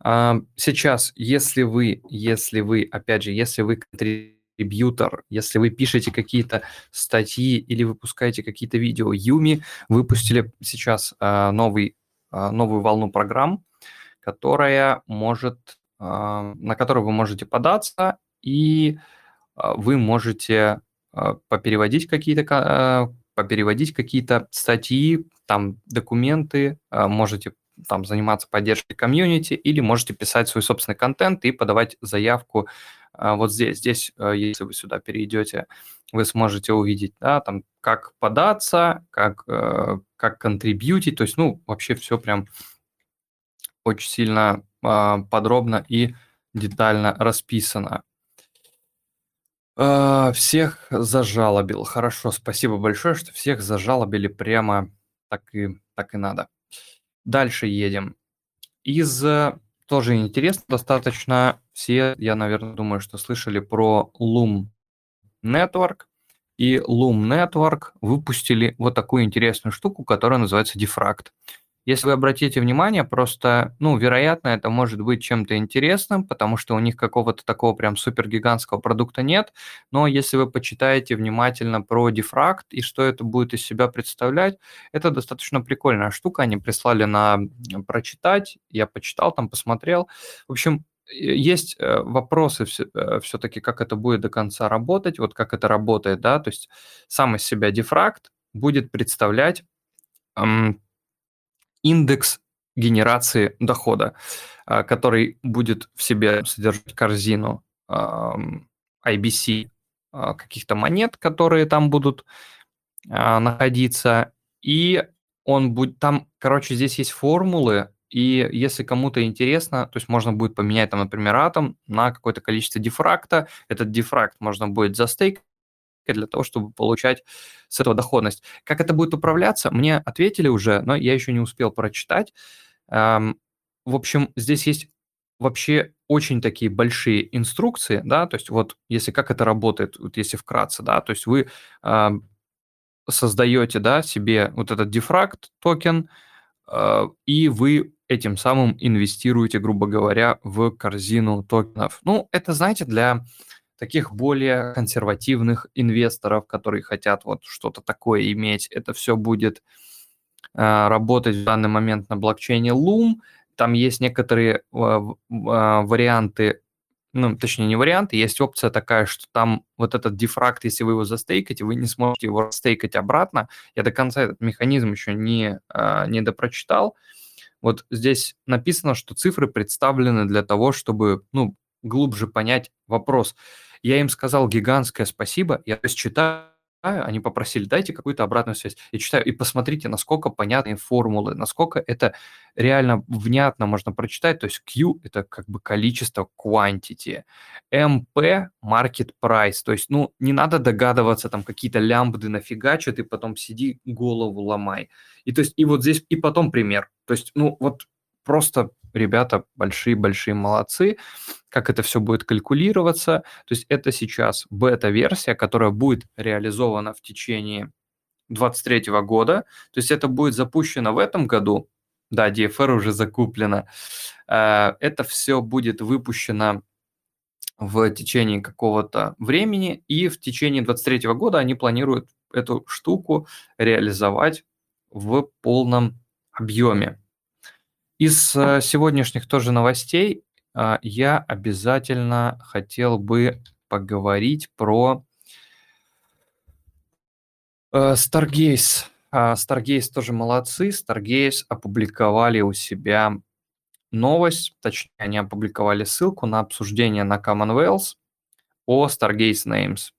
А, сейчас, если вы, если вы, опять же, если вы контрибьютор, если вы пишете какие-то статьи или выпускаете какие-то видео, Юми выпустили сейчас а, новый, а, новую волну программ, которая может, на которую вы можете податься, и вы можете попереводить какие-то попереводить какие-то статьи, там документы, можете там заниматься поддержкой комьюнити или можете писать свой собственный контент и подавать заявку а, вот здесь. Здесь, а, если вы сюда перейдете, вы сможете увидеть, да, там, как податься, как, как контрибьютить, то есть, ну, вообще все прям очень сильно подробно и детально расписано. А, всех зажалобил. Хорошо, спасибо большое, что всех зажалобили прямо так и, так и надо. Дальше едем. Из э, тоже интересно достаточно. Все, я, наверное, думаю, что слышали про Loom Network. И Loom Network выпустили вот такую интересную штуку, которая называется Diffract. Если вы обратите внимание, просто, ну, вероятно, это может быть чем-то интересным, потому что у них какого-то такого прям супергигантского продукта нет, но если вы почитаете внимательно про дифракт и что это будет из себя представлять, это достаточно прикольная штука, они прислали на прочитать, я почитал, там посмотрел. В общем, есть э, вопросы все-таки, э, как это будет до конца работать, вот как это работает, да, то есть сам из себя дифракт будет представлять индекс генерации дохода, а, который будет в себе содержать корзину IBC а, каких-то монет, которые там будут а, находиться, и он будет там, короче, здесь есть формулы, и если кому-то интересно, то есть можно будет поменять там, например, атом на какое-то количество дифракта, этот дифракт можно будет застейкать, для того, чтобы получать с этого доходность. Как это будет управляться, мне ответили уже, но я еще не успел прочитать. В общем, здесь есть вообще очень такие большие инструкции, да, то есть вот если как это работает, вот если вкратце, да, то есть вы создаете, да, себе вот этот дефракт токен, э, и вы этим самым инвестируете, грубо говоря, в корзину токенов. Ну, это, знаете, для таких более консервативных инвесторов, которые хотят вот что-то такое иметь. Это все будет э, работать в данный момент на блокчейне Loom. Там есть некоторые э, варианты ну, точнее, не варианты, есть опция такая, что там вот этот дефракт, если вы его застейкаете, вы не сможете его стейкать обратно. Я до конца этот механизм еще не, не допрочитал. Вот здесь написано, что цифры представлены для того, чтобы, ну, глубже понять вопрос. Я им сказал гигантское спасибо, я то есть читаю они попросили, дайте какую-то обратную связь. Я читаю, и посмотрите, насколько понятные формулы, насколько это реально внятно можно прочитать. То есть Q – это как бы количество quantity, MP – market price. То есть, ну, не надо догадываться, там какие-то лямбды нафигачат, и потом сиди, голову ломай. И то есть, и вот здесь, и потом пример. То есть, ну, вот просто ребята большие-большие молодцы, как это все будет калькулироваться. То есть это сейчас бета-версия, которая будет реализована в течение 2023 года. То есть это будет запущено в этом году. Да, DFR уже закуплено. Э, это все будет выпущено в течение какого-то времени, и в течение 2023 года они планируют эту штуку реализовать в полном объеме. Из э, сегодняшних тоже новостей а, я обязательно хотел бы поговорить про э, Stargaze. А, Stargaze тоже молодцы. Stargaze опубликовали у себя новость, точнее, они опубликовали ссылку на обсуждение на Commonwealth о Stargaze Names.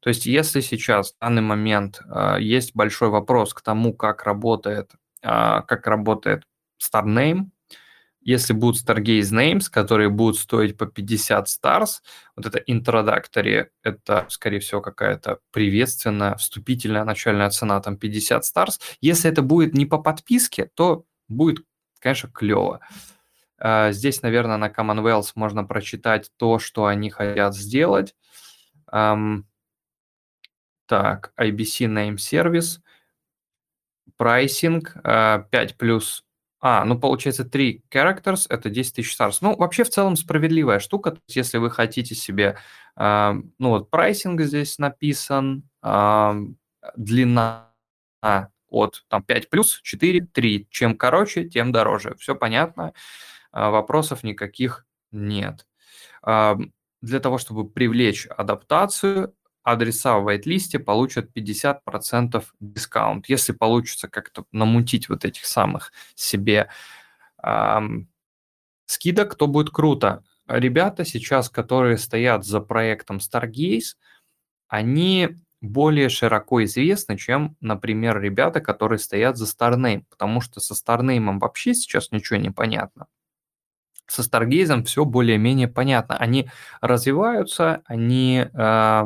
То есть, если сейчас в данный момент э, есть большой вопрос к тому, как работает, э, как работает StarName. Если будут Stargaze Names, которые будут стоить по 50 stars, вот это introductory, это, скорее всего, какая-то приветственная, вступительная начальная цена, там 50 stars. Если это будет не по подписке, то будет, конечно, клево. А, здесь, наверное, на Commonwealth можно прочитать то, что они хотят сделать. Так, IBC Name Service, pricing 5 плюс а, ну получается 3 characters, это 10 тысяч stars. Ну, вообще в целом справедливая штука. То есть, если вы хотите себе, э, ну вот pricing здесь написан, э, длина от там 5 плюс, 4, 3. Чем короче, тем дороже. Все понятно, э, вопросов никаких нет. Э, для того, чтобы привлечь адаптацию, адреса в вайт-листе получат 50% дискаунт. Если получится как-то намутить вот этих самых себе эм, скидок, то будет круто. Ребята сейчас, которые стоят за проектом Stargaze, они более широко известны, чем, например, ребята, которые стоят за Starname, потому что со Starname вообще сейчас ничего не понятно. Со Stargaze все более-менее понятно. Они развиваются, они э,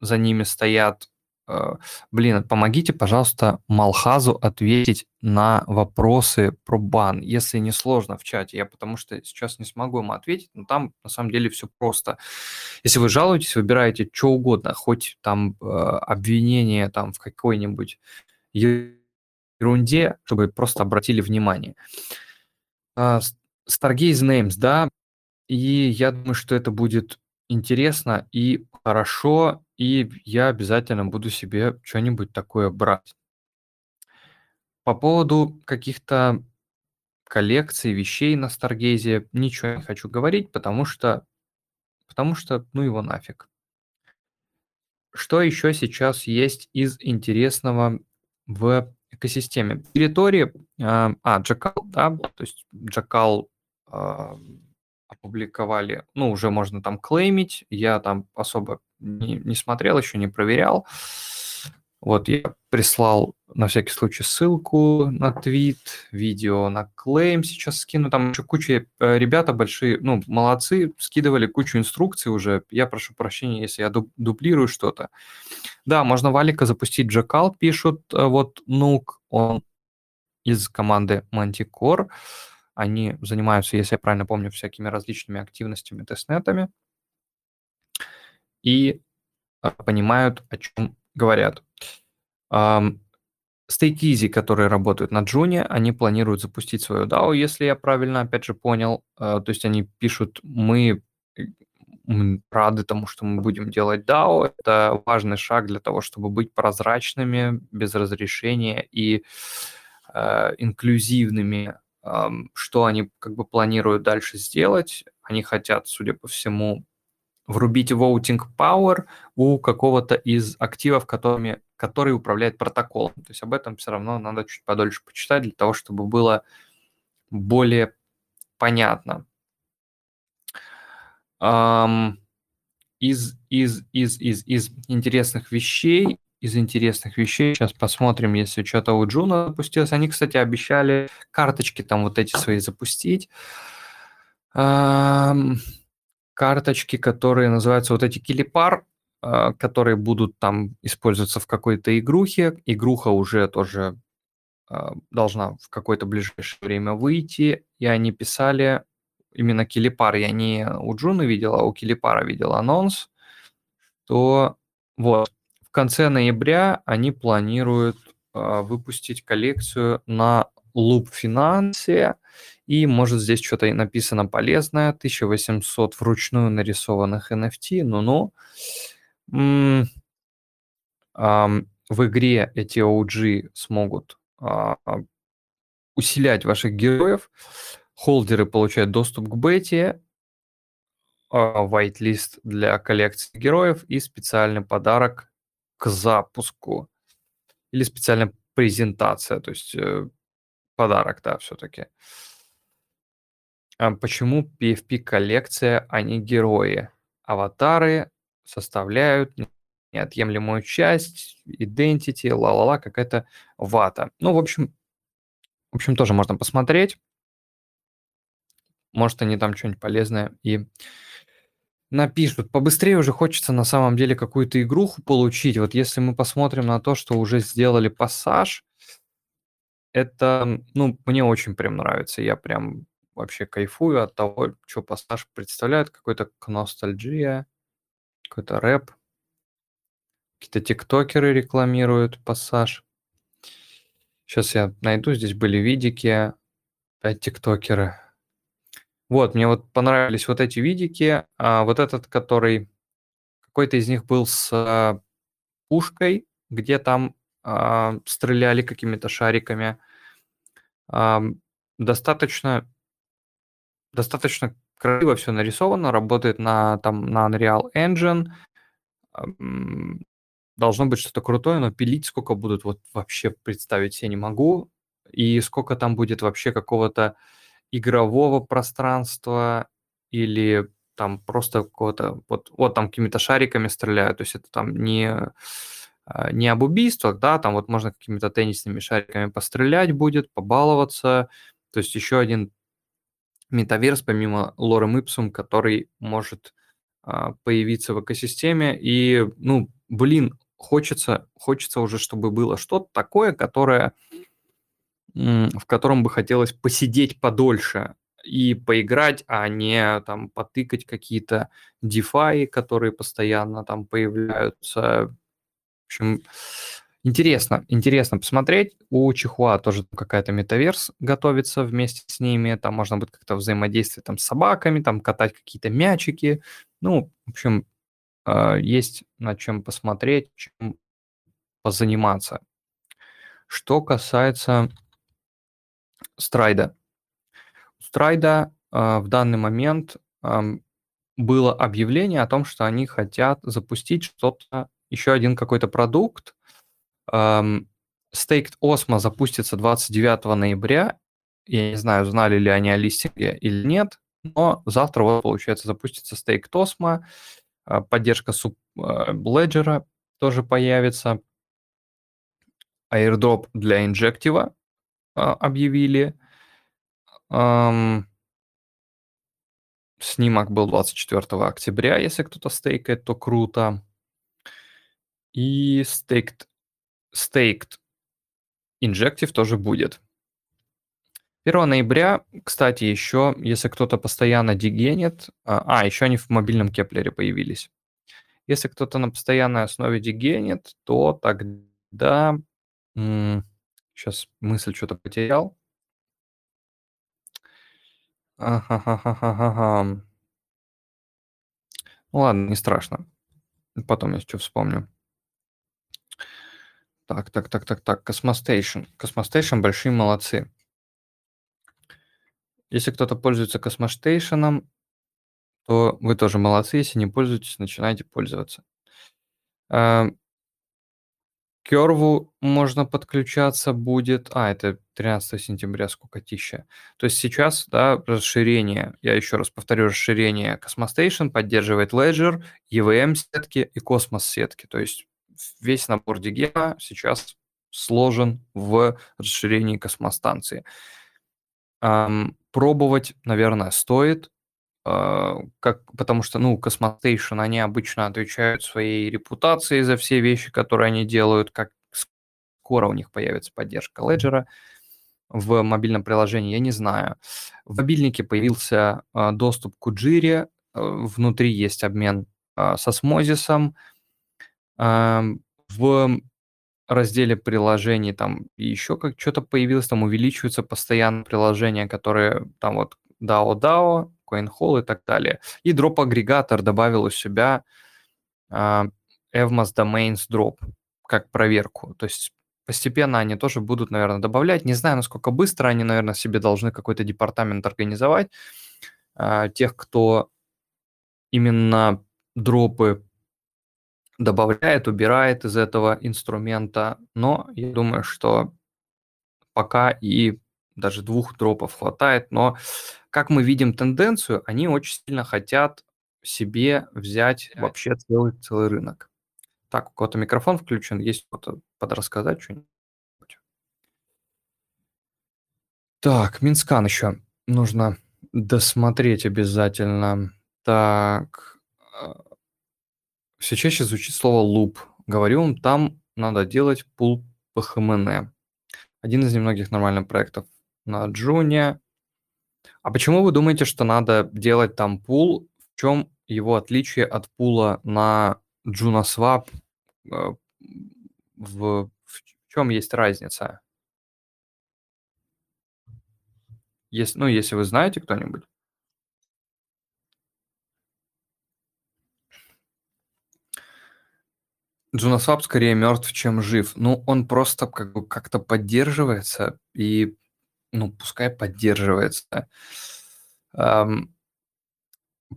за ними стоят. Э, блин, помогите, пожалуйста, Малхазу ответить на вопросы про бан, если не сложно в чате. Я потому что сейчас не смогу ему ответить, но там на самом деле все просто. Если вы жалуетесь, выбираете что угодно, хоть там э, обвинение там в какой-нибудь ерунде, чтобы просто обратили внимание. Uh, Stargaze Names, да, и я думаю, что это будет интересно и хорошо, и я обязательно буду себе что-нибудь такое брать. По поводу каких-то коллекций, вещей на Старгейзе ничего не хочу говорить, потому что, потому что, ну его нафиг. Что еще сейчас есть из интересного в экосистеме? Территории, а, а Jackal, да, то есть Jackal опубликовали, ну, уже можно там клеймить, я там особо не, не смотрел, еще не проверял. Вот я прислал на всякий случай ссылку на твит, видео на клейм сейчас скину. Там еще куча э, ребята большие, ну, молодцы, скидывали кучу инструкций уже. Я прошу прощения, если я дублирую что-то. Да, можно валика запустить Джакал, пишут. Э, вот Нук, он из команды Manticore. Они занимаются, если я правильно помню, всякими различными активностями, тестнетами и а, понимают, о чем говорят. StakeEasy, которые работают на Джуне, они планируют запустить свою DAO, если я правильно, опять же, понял. Э, то есть они пишут, мы мы рады тому, что мы будем делать DAO. Это важный шаг для того, чтобы быть прозрачными, без разрешения и э, инклюзивными. Что они как бы планируют дальше сделать? Они хотят, судя по всему, врубить voting power у какого-то из активов, которыми, который управляет протоколом. То есть об этом все равно надо чуть подольше почитать для того, чтобы было более понятно. Из, из, из, из, из интересных вещей, из интересных вещей, сейчас посмотрим, если что-то у Джуна запустилось. Они, кстати, обещали карточки там вот эти свои запустить. Карточки, которые называются вот эти килипар, а, которые будут там использоваться в какой-то игрухе. Игруха уже тоже а, должна в какое-то ближайшее время выйти, и они писали именно Килипар, я не у Джуна видел, а у Килипара видел анонс, то вот в конце ноября они планируют э, выпустить коллекцию на Loop Finance, и может здесь что-то написано полезное, 1800 вручную нарисованных NFT, ну-ну. В игре эти OG смогут а, усилять ваших героев, холдеры получают доступ к бете, а, whitelist для коллекции героев и специальный подарок к запуску. Или специальная презентация, то есть э, подарок, да, все-таки. А почему PFP коллекция, а не герои? Аватары составляют неотъемлемую часть, identity, ла-ла-ла, какая-то вата. Ну, в общем, в общем, тоже можно посмотреть. Может, они там что-нибудь полезное и напишут. Побыстрее уже хочется на самом деле какую-то игруху получить. Вот если мы посмотрим на то, что уже сделали пассаж, это, ну, мне очень прям нравится. Я прям вообще кайфую от того, что пассаж представляет. Какой-то ностальгия, какой-то рэп. Какие-то тиктокеры рекламируют пассаж. Сейчас я найду, здесь были видики, опять тиктокеры. Вот, мне вот понравились вот эти видики. А вот этот, который... Какой-то из них был с а, пушкой, где там а, стреляли какими-то шариками. А, достаточно... Достаточно красиво все нарисовано, работает на, там, на Unreal Engine. Должно быть что-то крутое, но пилить сколько будут, вот вообще представить себе не могу. И сколько там будет вообще какого-то игрового пространства или там просто какого-то, вот, вот там какими-то шариками стреляют, то есть это там не, а, не об убийствах, да, там вот можно какими-то теннисными шариками пострелять будет, побаловаться, то есть еще один метаверс помимо Лорем Ипсум, который может а, появиться в экосистеме, и, ну, блин, хочется, хочется уже, чтобы было что-то такое, которое в котором бы хотелось посидеть подольше и поиграть, а не там потыкать какие-то DeFi, которые постоянно там появляются. В общем, интересно, интересно посмотреть. У Чихуа тоже какая-то метаверс готовится вместе с ними. Там можно будет как-то взаимодействовать там с собаками, там катать какие-то мячики. Ну, в общем, а, есть над чем посмотреть, чем позаниматься. Что касается Страйда. У Страйда э, в данный момент э, было объявление о том, что они хотят запустить что-то, еще один какой-то продукт. Эм, Staked Osmo запустится 29 ноября. Я не знаю, знали ли они о листинге или нет, но завтра, вот, получается, запустится Staked Osmo. Э, поддержка суб Ledger тоже появится. Airdrop для Injective а, объявили. Снимок был 24 октября, если кто-то стейкает, то круто. И staked, staked Injective тоже будет. 1 ноября, кстати, еще, если кто-то постоянно дегенит, а, а, еще они в мобильном Keplr'е появились. Если кто-то на постоянной основе дегенит, то тогда Да. Сейчас мысль что то потерял. Ага-ха-ха-ха-ха-хам. Ну ладно, не страшно. Потом если чё вспомню. Так так так так так, Cosmostation. Cosmostation большие молодцы. Если кто-то пользуется Cosmostation, то вы тоже молодцы. Если не пользуетесь, начинайте пользоваться. Curve можно подключаться будет. А, это 13 сентября, скукотища. То есть сейчас, да, расширение, я еще раз повторю, расширение Cosmostation поддерживает Ledger, EVM-сетки и Cosmos-сетки. То есть весь набор Дигема сейчас сложен в расширении космостанции. Ам, пробовать, наверное, стоит, как, потому что, ну, Cosmostation, они обычно отвечают своей репутацией за все вещи, которые они делают, как скоро у них появится поддержка Ledger в мобильном приложении, я не знаю. В мобильнике появился а, доступ к Ujiri, а, внутри есть обмен а, с а, в разделе приложений там еще как что-то появилось, там увеличиваются постоянно приложения, которые там вот DAO DAO, CoinHall и так далее. И дроп-агрегатор добавил у себя uh, Evmos Domains Drop как проверку. То есть постепенно они тоже будут, наверное, добавлять. Не знаю, насколько быстро они, наверное, себе должны какой-то департамент организовать. Uh, тех, кто именно дропы добавляет, убирает из этого инструмента. Но я думаю, что пока и даже двух дропов хватает. Но как мы видим тенденцию, они очень сильно хотят себе взять вообще целый, целый рынок. Так, у кого-то микрофон включен, есть кто-то подрассказать что-нибудь? Так, Mintscan еще нужно досмотреть обязательно. Так, а, все чаще звучит слово loop. Говорю вам, там надо делать пул PHMN. Один из немногих нормальных проектов на Джуне. А почему вы думаете, что надо делать там пул? В чем его отличие от пула на JunoSwap? Э, в, в чем есть разница? Если, ну, если вы знаете кто-нибудь. JunoSwap скорее мертв, чем жив. Ну, он просто как как-то поддерживается, и ну, пускай поддерживается. Um,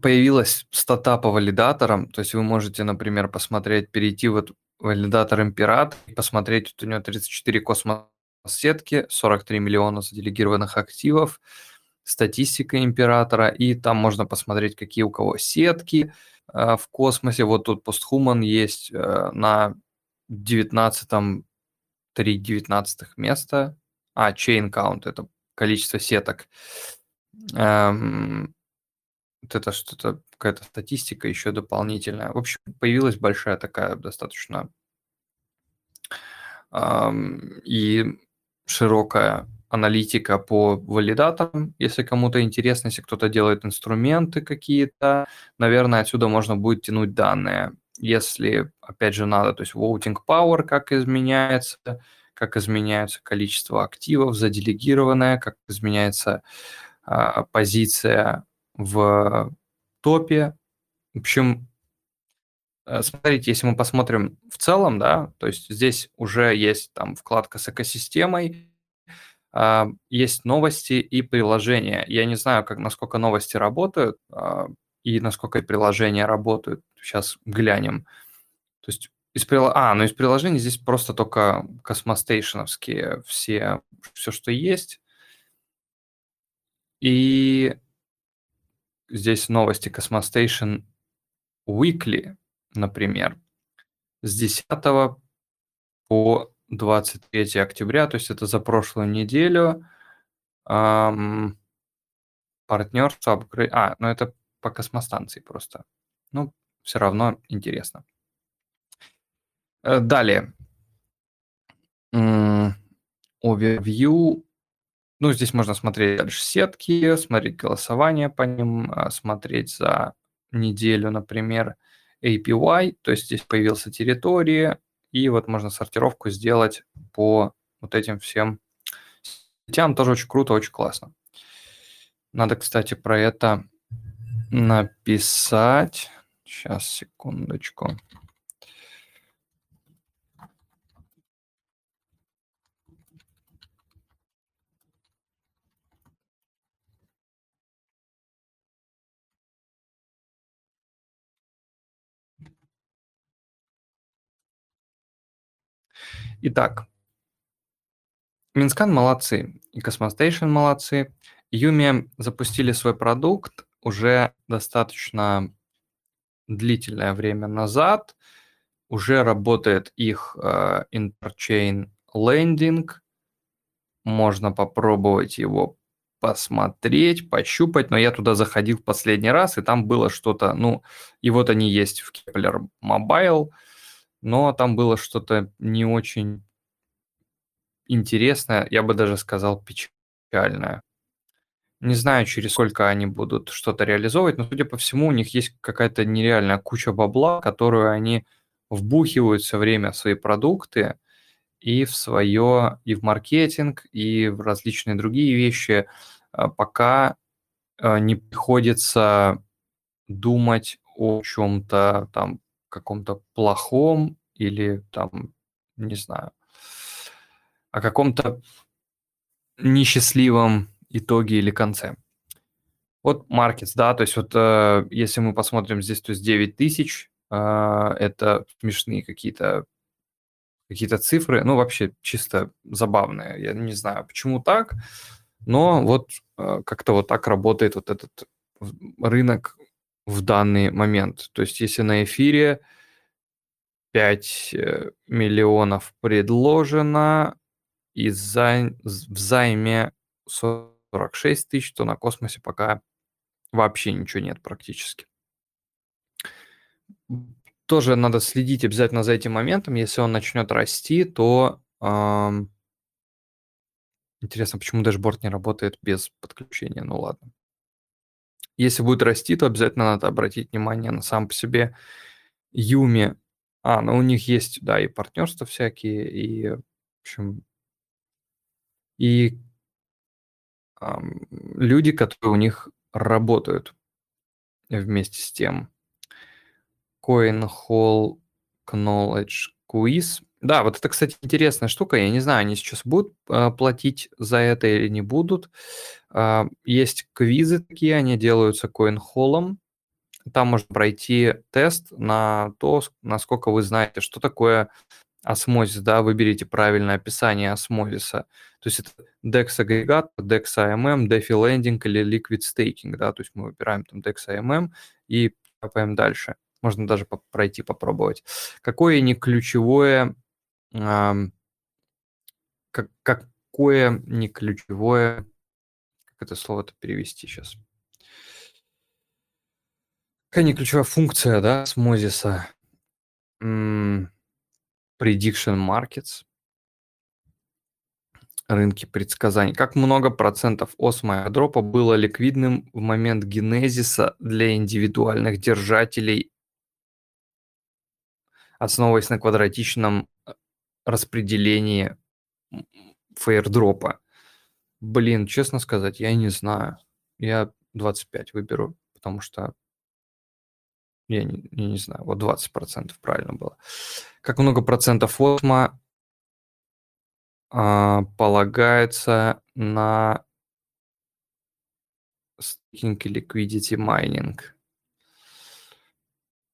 появилась стата по валидаторам, то есть вы можете, например, посмотреть, перейти вот валидатор Императ и посмотреть, вот у него 34 космос-сетки, 43 миллиона заделегированных активов, статистика Императора, и там можно посмотреть, какие у кого сетки, Э, в космосе. Вот тут постхуман есть э, на 19 3 19 место. А, chain count – это количество сеток. Эм, вот это что-то, какая-то статистика еще дополнительная. В общем, появилась большая такая достаточно эм, и широкая аналитика по валидаторам, если кому-то интересно, если кто-то делает инструменты какие-то, наверное, отсюда можно будет тянуть данные. Если, опять же, надо, то есть voting power, как изменяется, как изменяется количество активов заделегированное, как изменяется а, позиция в топе. В общем, э, смотрите, если мы посмотрим в целом, да, то есть здесь уже есть там вкладка с экосистемой, а, есть новости и приложения. Я не знаю, как, насколько новости работают а, и насколько приложения работают. Сейчас глянем. То есть из прил... А, ну из приложений здесь просто только космостейшеновские все, все, что есть. И здесь новости Cosmostation Weekly, например, с 10 по 23 октября, то есть это за прошлую неделю. Ам, партнерство, апгрейд... А, ну это по космостанции просто. Ну, все равно интересно. Э, далее. Overview. Ну, здесь можно смотреть дальше сетки, смотреть голосование по ним, а, смотреть за неделю, например, APY, то есть здесь появился территория, и вот можно сортировку сделать по вот этим всем сетям. Тоже очень круто, очень классно. Надо, кстати, про это написать. Сейчас, секундочку. Итак, Mintscan молодцы, и Cosmostation молодцы. Umee запустили свой продукт уже достаточно длительное время назад. Уже работает их э, Interchain Lending. Можно попробовать его посмотреть, пощупать, но я туда заходил в последний раз, и там было что-то, ну, и вот они есть в Keplr Mobile, но там было что-то не очень интересное, я бы даже сказал печальное. Не знаю, через сколько они будут что-то реализовывать, но, судя по всему, у них есть какая-то нереальная куча бабла, которую они вбухивают все время в свои продукты и в свое, и в маркетинг, и в различные другие вещи, а, пока а, не приходится думать о чем-то там каком-то плохом или там, не знаю, о каком-то несчастливом итоге или конце. Вот markets, да, то есть вот э, если мы посмотрим здесь, то есть 9 тысяч, э, это смешные какие-то какие-то цифры, ну вообще чисто забавные, я не знаю, почему так, но вот э, как-то вот так работает вот этот рынок в данный момент. То есть если на эфире 5 э, миллионов предложено, и зай... в займе 46 тысяч, то на космосе пока вообще ничего нет практически. Тоже надо следить обязательно за этим моментом. Если он начнет расти, то эм... интересно, почему дашборд не работает без подключения. Ну ладно. Если будет расти, то обязательно надо обратить внимание на сам по себе Юми а, ну у них есть, да, и партнерства всякие, и, в общем, и ам, люди, которые у них работают вместе с тем. Coin Hall Knowledge Quiz. Да, вот это, кстати, интересная штука. Я не знаю, они сейчас будут э, платить за это или не будут. Э, есть квизы такие, они делаются CoinHall. Там можно пройти тест на то, насколько вы знаете, что такое осмозис, да, выберите правильное описание осмозиса. То есть это DEX агрегат, DEX AMM, DeFi Lending или Liquid Staking, да, то есть мы выбираем там DEX AMM и копаем дальше. Можно даже пройти, попробовать. Какое не ключевое, как, какое не ключевое, как это слово-то перевести сейчас? Какая не ключевая функция, да, с Мозиса? Prediction Markets. Рынки предсказаний. Как много процентов осмо дропа было ликвидным в момент генезиса для индивидуальных держателей, основываясь на квадратичном э, распределении фейердропа? Блин, честно сказать, я не знаю. Я 25 выберу, потому что я не, я не знаю, вот 20% правильно было. Как много процентов осмо а, полагается на стейкинг и liquidity mining?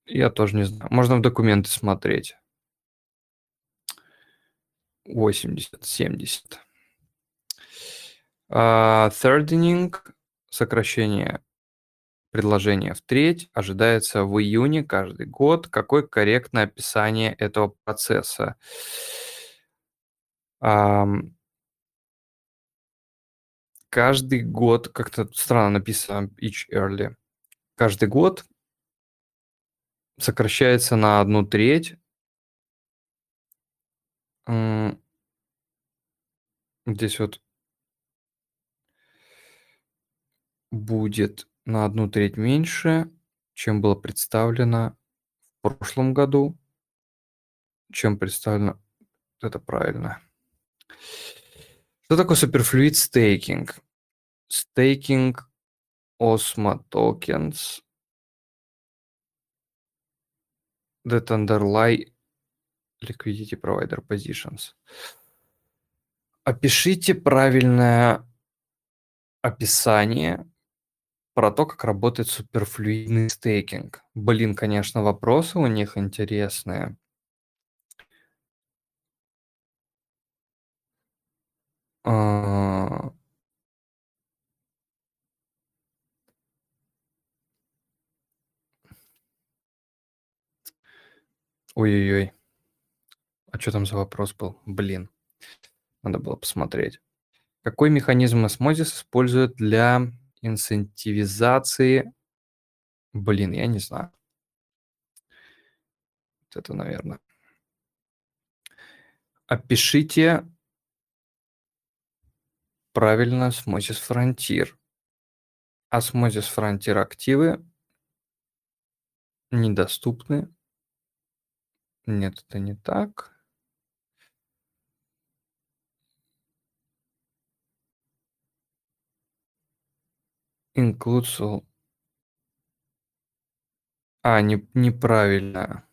Я тоже не знаю. Можно в документы смотреть. 80, 70. Uh, thirdening, сокращение Предложение в треть ожидается в июне каждый год. Какое корректное описание этого процесса? Каждый год, как-то странно написано each early, каждый год сокращается на одну треть. Здесь вот будет на одну треть меньше, чем было представлено в прошлом году. чем представлено. Это правильно. Что такое суперфлюид стейкинг? Стейкинг Osmo tokens that underlie liquidity provider positions. Опишите правильное описание про то, как работает суперфлюидный стейкинг. Блин, конечно, вопросы у них интересные. А. Ой-ой-ой. А что там за вопрос был? Блин. Надо было посмотреть. Какой механизм осмозис использует для инцентивизации? Блин, я не знаю. Вот это, наверное. Опишите правильно Osmosis Frontier. Osmosis Frontier активы недоступны. Нет, это не так. Includes all. А, не, неправильно.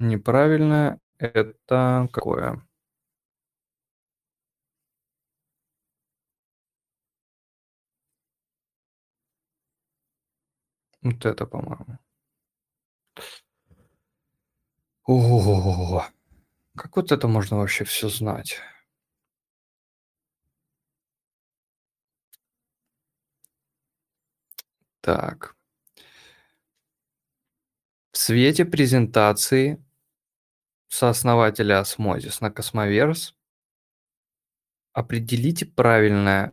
Неправильно это какое? Вот это, по-моему. Ого, как вот это можно вообще все знать? Так. В свете презентации сооснователя Osmosis на Cosmoverse определите правильное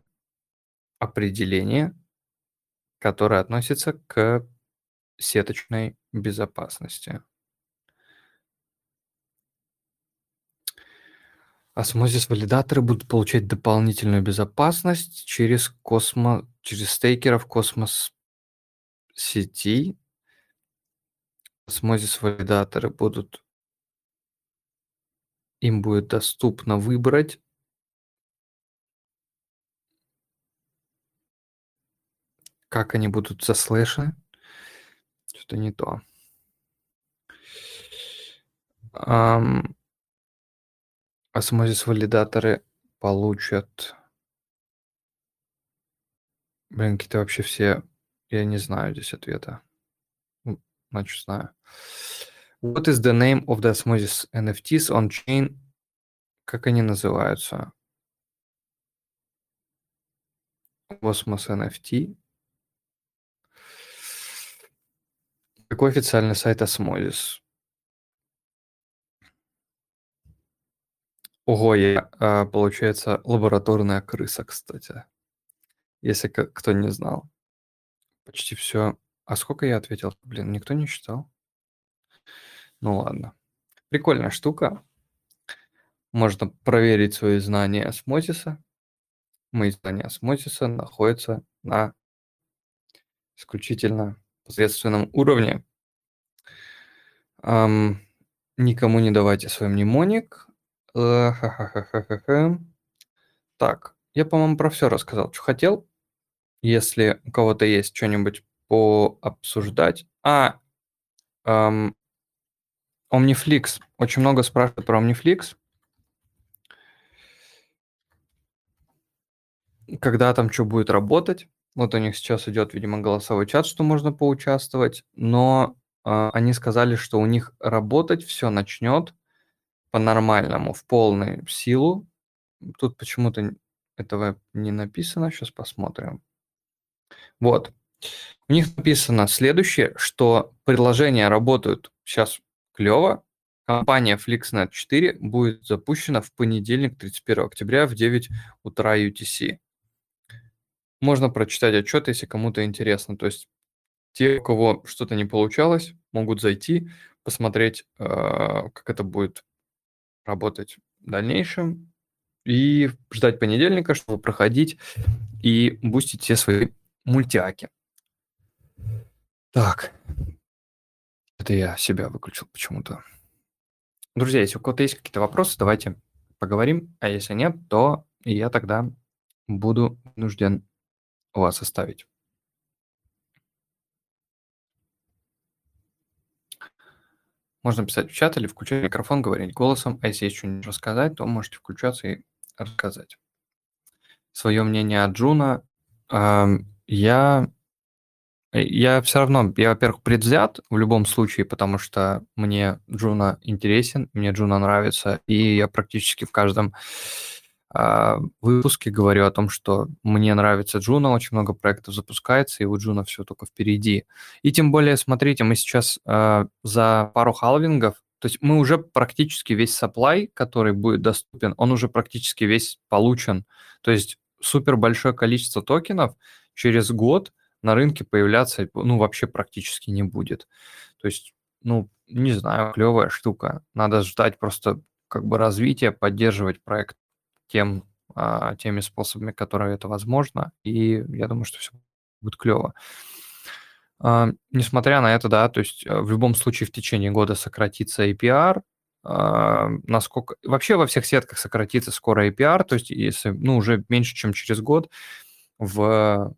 определение, которое относится к сеточной безопасности. Osmosis-валидаторы будут получать дополнительную безопасность через космо... через стейкеров космос сети. Осмозис-валидаторы будут... Им будет доступно выбрать как они будут заслэшены. Что-то не то. Осмозис-валидаторы получат... Блин, какие-то вообще все... Я не знаю здесь ответа. Значит, знаю. What is the name of the osmosis NFTs on chain? Как они называются? Osmos NFT. Какой официальный сайт Osmosis? Ого, я, а, получается, лабораторная крыса, кстати. Если кто не знал. Почти все. А сколько я ответил? Блин, никто не считал. Ну ладно. Прикольная штука. Можно проверить свои знания осмотиса. Мои знания осмотиса находятся на исключительно посредственном уровне. Um, никому не давайте свой мнемоник. Э, так, я, по-моему, про все рассказал, что хотел. Если у кого-то есть что-нибудь пообсуждать. А, эм, Omniflix. Очень много спрашивают про Omniflix. Когда там что будет работать. Вот у них сейчас идет, видимо, голосовой чат, что можно поучаствовать. Но э, они сказали, что у них работать все начнет по-нормальному, в полную силу. Тут почему-то этого не написано. Сейчас посмотрим. Вот. У них написано следующее, что приложения работают сейчас клево. Компания FlixNet 4 будет запущена в понедельник, 31 октября в 9 утра UTC. Можно прочитать отчет, если кому-то интересно. То есть те, у кого что-то не получалось, могут зайти, посмотреть, э, как это будет работать в дальнейшем и ждать понедельника, чтобы проходить и бустить все свои мультяки. Так. Это я себя выключил почему-то. Друзья, если у кого-то есть какие-то вопросы, давайте поговорим, а если нет, то я тогда буду вынужден вас оставить. Можно писать в чат или включать микрофон, говорить голосом, а если есть что-нибудь рассказать, то можете включаться и рассказать. Свое мнение о Juno. Я Э, я все равно, я, во-первых, предвзят в любом случае, потому что мне Juno интересен, мне Juno нравится, и я практически в каждом а, выпуске говорю о том, что мне нравится Juno, очень много проектов запускается, и у Juno все только впереди. И тем более, смотрите, мы сейчас а, за пару халвингов, то есть мы уже практически весь supply, который будет доступен, он уже практически весь получен. То есть супер большое количество токенов через год – на рынке появляться, ну, вообще практически не будет. То есть, ну, не знаю, клевая штука. Надо ждать просто как бы развития, поддерживать проект тем, а, теми способами, которые это возможно, и я думаю, что все будет клево. А, несмотря на это, да, то есть а, в любом случае в течение года сократится APR, а, насколько... Вообще во всех сетках сократится скоро APR, то есть если, ну, уже меньше, чем через год в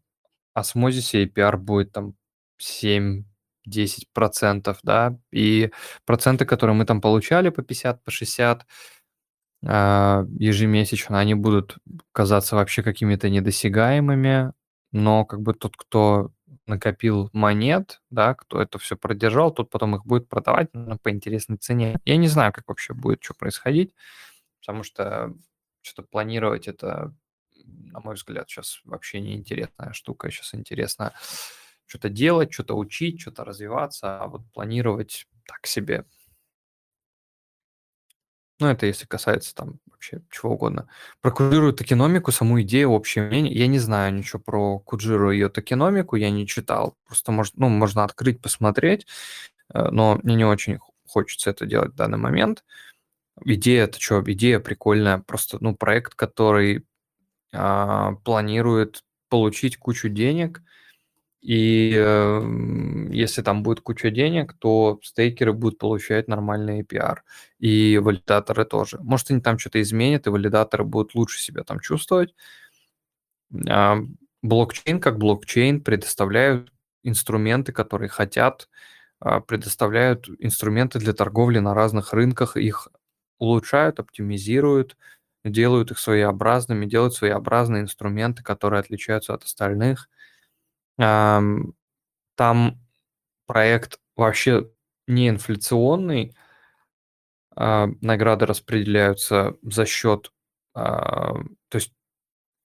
осмозисе APR будет там 7-10%, да, и проценты, которые мы там получали по 50, по 60 а, ежемесячно, они будут казаться вообще какими-то недосягаемыми, но как бы тот, кто накопил монет, да, кто это все продержал, тот потом их будет продавать по интересной цене. Я не знаю, как вообще будет что происходить, потому что что-то планировать это на мой взгляд, сейчас вообще не интересная штука. Сейчас интересно что-то делать, что-то учить, что-то развиваться, а вот планировать так себе. Ну, это если касается там вообще чего угодно. Про Куджиру токеномику, саму идею, общее мнение. Я не знаю ничего про Куджиру и ее токеномику, я не читал. Просто может, ну, можно открыть, посмотреть, э, но мне не очень хочется это делать в данный момент. Идея это что? Идея прикольная. Просто, ну, проект, который а, планирует получить кучу денег, и э, если там будет куча денег, то стейкеры будут получать нормальный APR, и валидаторы тоже. Может, они там что-то изменят, и валидаторы будут лучше себя там чувствовать. А, блокчейн как блокчейн предоставляют инструменты, которые хотят, а, предоставляют инструменты для торговли на разных рынках, их улучшают, оптимизируют, делают их своеобразными, делают своеобразные инструменты, которые отличаются от остальных. Там проект вообще не инфляционный, а, награды распределяются за счет, а, то есть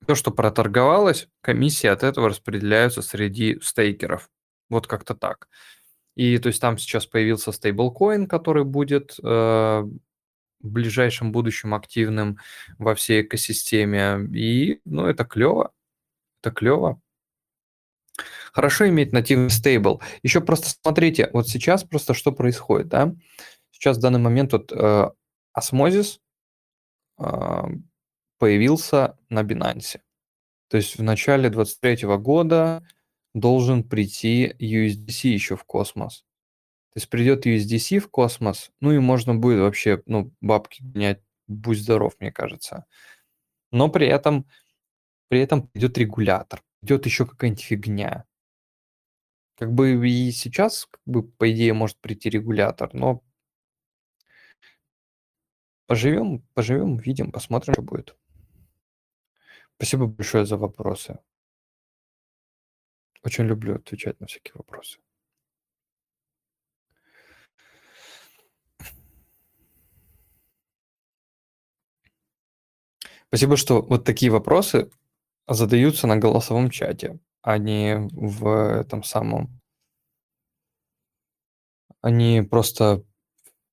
то, что проторговалось, комиссии от этого распределяются среди стейкеров. Вот как-то так. И то есть там сейчас появился стейблкоин, который будет э, ближайшем будущем активным во всей экосистеме. И, ну, это клево. Это клево. Хорошо иметь нативный стейбл. Еще просто смотрите, вот сейчас просто что происходит, да? Сейчас в данный момент вот э, э, появился на Binance. То есть в начале 2023 года должен прийти USDC еще в космос. То есть придет USDC в космос, ну и можно будет вообще, ну, бабки менять, будь здоров, мне кажется. Но при этом, при этом придет регулятор, идет еще какая-нибудь фигня. Как бы и сейчас, как бы, по идее, может прийти регулятор, но поживем, поживем, видим, посмотрим, что будет. Спасибо большое за вопросы. Очень люблю отвечать на всякие вопросы. Спасибо, что вот такие вопросы задаются на голосовом чате, а не в этом самом, а не просто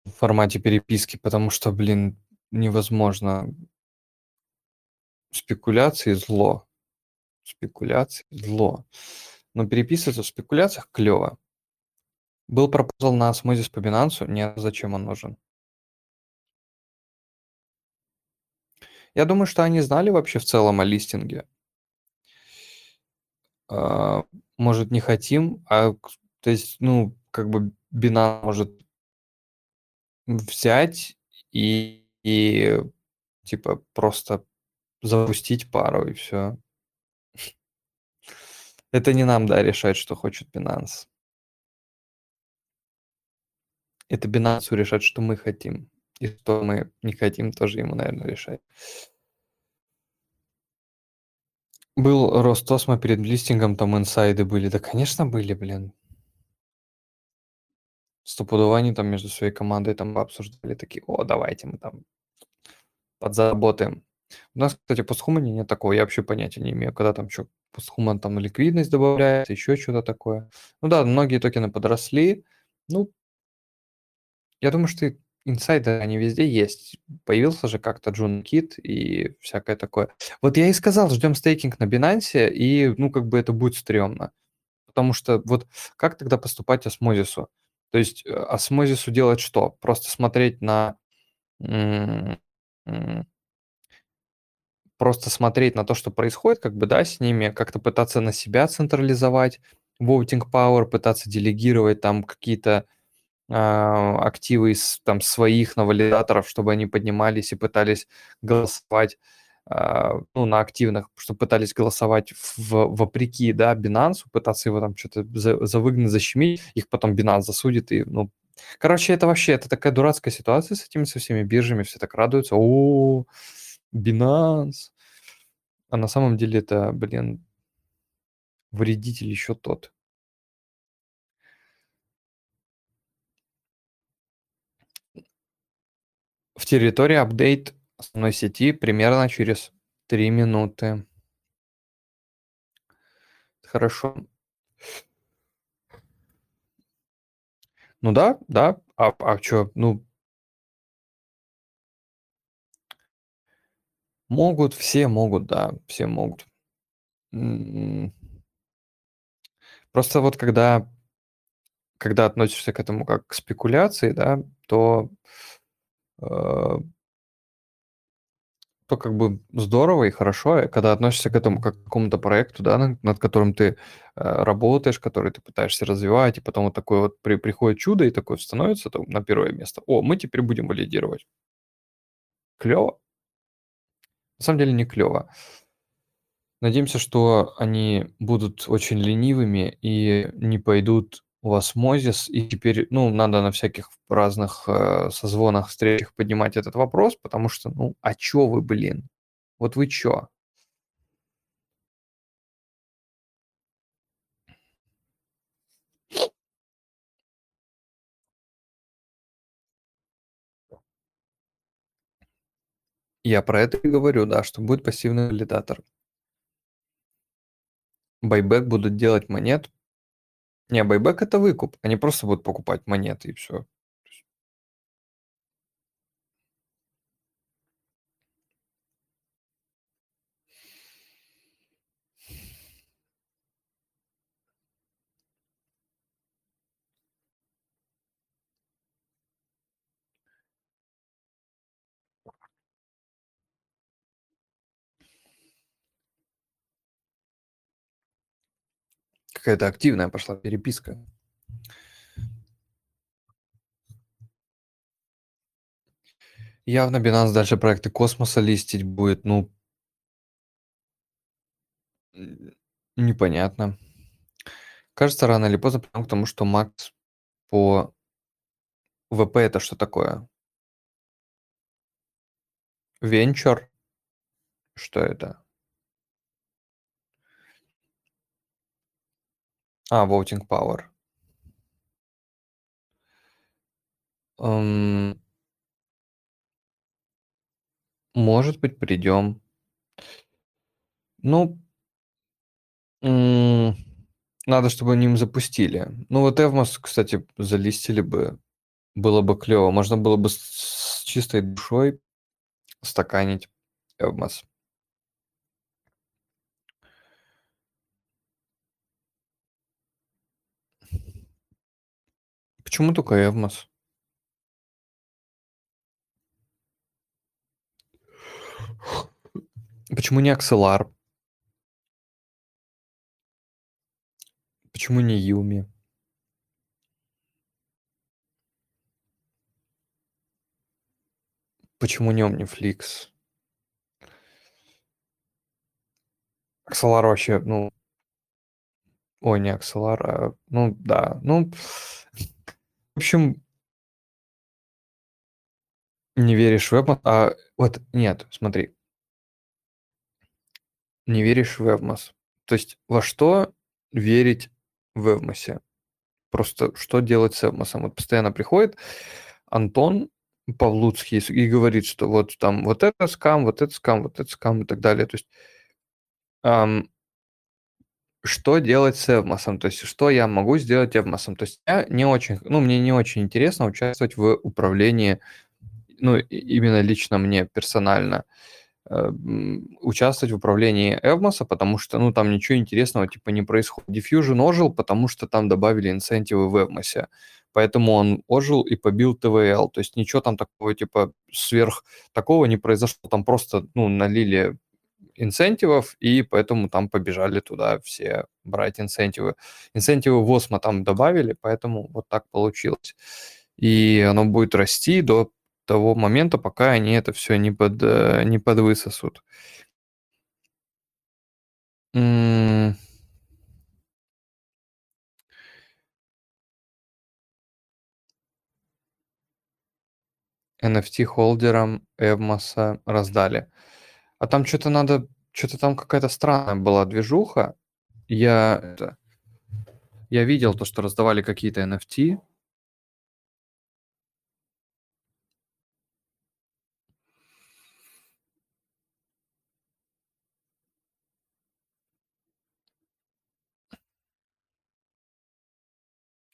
в формате переписки, потому что, блин, невозможно. Спекуляции зло. Спекуляции зло. Но переписываться в спекуляциях клево. Был пропозал на осмозис по Binance, нет, зачем он нужен? Я думаю, что они знали вообще в целом о листинге. А, может, не хотим, а то есть, ну, как бы Binance может взять и, и типа просто запустить пару и все. Это не нам, да, решать, что хочет Binance. Это Binance решать, что мы хотим. И что мы не хотим, тоже ему, наверное, решать. Был Ростосмо перед листингом, там инсайды были. Да, конечно, были, блин. Стопудово они там между своей командой там обсуждали такие, о, давайте мы там подзаработаем. У нас, кстати, по схумане нет такого, я вообще понятия не имею, когда там что, постхуман там ликвидность добавляется, еще что-то такое. Ну да, многие токены подросли. Ну, я думаю, что инсайды, они везде есть. Появился же как-то Джун Кит и всякое такое. Вот я и сказал, ждем стейкинг на Binance, и, ну, как бы это будет стрёмно. Потому что вот как тогда поступать осмозису? То есть э, осмозису делать что? Просто смотреть на... Просто смотреть на то, что происходит, как бы, да, с ними, как-то пытаться на себя централизовать voting power, пытаться делегировать там какие-то активы из там своих на валидаторов, чтобы они поднимались и пытались голосовать а, ну, на активных, чтобы пытались голосовать в, вопреки, да, Binance, пытаться его там что-то за, завыгнать, защемить, их потом Binance засудит, и, ну, короче, это вообще, это такая дурацкая ситуация с этими, со всеми биржами, все так радуются, о, Binance, а на самом деле это, блин, вредитель еще тот. Территории апдейт основной сети примерно через 3 минуты. Хорошо. Ну да, да. А, а что, ну... Могут, все могут, да, все могут. М-м. Просто вот когда, когда относишься к этому как к спекуляции, да, то то как бы здорово и хорошо, когда относишься к этому как к какому-то проекту, да, над, над которым ты э, работаешь, который ты пытаешься развивать, и потом вот такое вот при, приходит чудо и такое становится там, на первое место. О, мы теперь будем валидировать. Клево? На самом деле не клево. Надеемся, что они будут очень ленивыми и не пойдут у вас Мозис, и теперь, ну, надо на всяких разных э, созвонах, встречах поднимать этот вопрос, потому что, ну, а чё вы, блин? Вот вы чё? Я про это и говорю, да, что будет пассивный валидатор. Байбек будут делать монет, не, байбек это выкуп. Они просто будут покупать монеты и все. Какая-то активная пошла переписка. Явно Binance дальше проекты космоса листить будет, ну, непонятно. Кажется, рано или поздно придем к тому, что Макс по ВП это что такое? Венчур? Что это? А, voting power. Эм... Может быть, придем. Ну, надо, чтобы они им запустили. Ну, вот Эвмос, кстати, залистили бы. Было бы клево. Можно было бы с чистой душой стаканить Эвмос. Почему только Эвмос? Почему не Акселар? Почему не Юми? Почему не Omniflix? Axelar вообще, ну... Ой, не Axelar, а... Ну, да, ну... Общем... Не веришь в WebMoz? А, вот, нет, смотри. Не веришь в WebMoz. То есть во что верить в WebMoz? Просто что делать с WebMoz? Вот постоянно приходит Антон Павлуцкий и говорит, что вот там вот это скам, вот это скам, вот это скам и так далее. То есть эм, что делать с Эвмосом? То есть что я могу сделать Эвмосом? То есть я не очень, ну, мне не очень интересно участвовать в управлении, ну, именно лично мне персонально э, участвовать в управлении Эвмоса, потому что, ну, там ничего интересного типа не происходит. Diffusion ожил, потому что там добавили инцентивы в Эвмосе поэтому он ожил и побил ТВЛ. То есть ничего там такого, типа, сверх такого не произошло. Там просто, ну, налили инцентивов, и поэтому там побежали туда все брать инцентивы. Инцентивы в Осмо там добавили, поэтому вот так получилось. И оно будет расти до того момента, пока они это все не, под, э, не подвысосут. NFT-холдерам Эвмоса раздали. А там что-то надо, что-то там какая-то странная была движуха. Я это, я видел то, что раздавали какие-то NFT.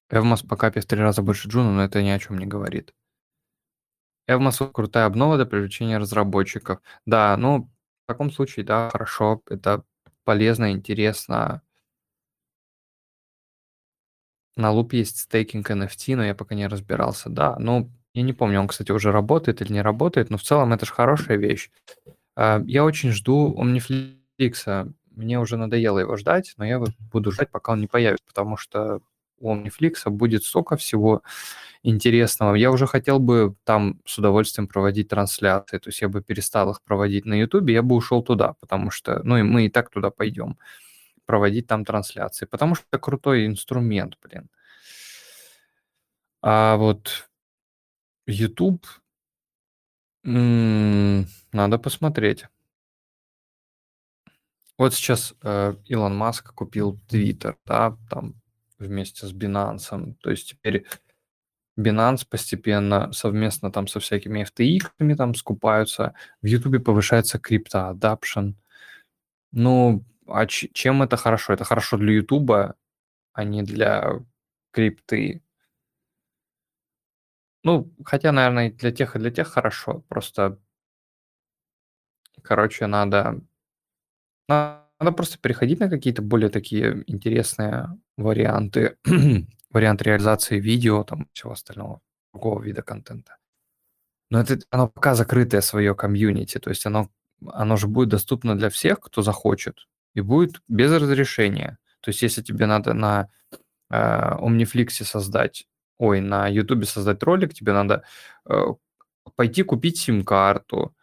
Evmos по капе в три раза больше Juno, но это ни о чем не говорит. Evmos крутая обнова для привлечения разработчиков. Да, ну, в таком случае, да, хорошо, это полезно, интересно. На Loop есть стейкинг NFT, но я пока не разбирался. Да, ну, я не помню, он, кстати, уже работает или не работает, но в целом это же хорошая вещь. А, я очень жду Omniflix. Мне уже надоело его ждать, но я буду ждать, пока он не появится, потому что у Omniflix будет столько всего интересного. Я уже хотел бы там с удовольствием проводить трансляции, то есть я бы перестал их проводить на YouTube, я бы ушел туда, потому что, ну, и мы и так туда пойдем проводить там трансляции, потому что это крутой инструмент, блин. А вот YouTube надо посмотреть. Вот сейчас э, Илон Маск купил Twitter, да, там вместе с Binance. То есть теперь Binance постепенно совместно там со всякими FTX там скупаются. В Ютубе повышается adoption. Ну, а чем это хорошо? Это хорошо для Ютуба, а не для крипты. Ну, хотя, наверное, для тех и для тех хорошо. Просто, короче, надо, надо просто переходить на какие-то более такие интересные варианты, вариант реализации видео, там, всего остального, другого вида контента. Но это, оно пока закрытое свое комьюнити, то есть оно, оно же будет доступно для всех, кто захочет, и будет без разрешения. То есть если тебе надо на э, Omniflix создать, ой, на YouTube создать ролик, тебе надо э, пойти купить сим-карту,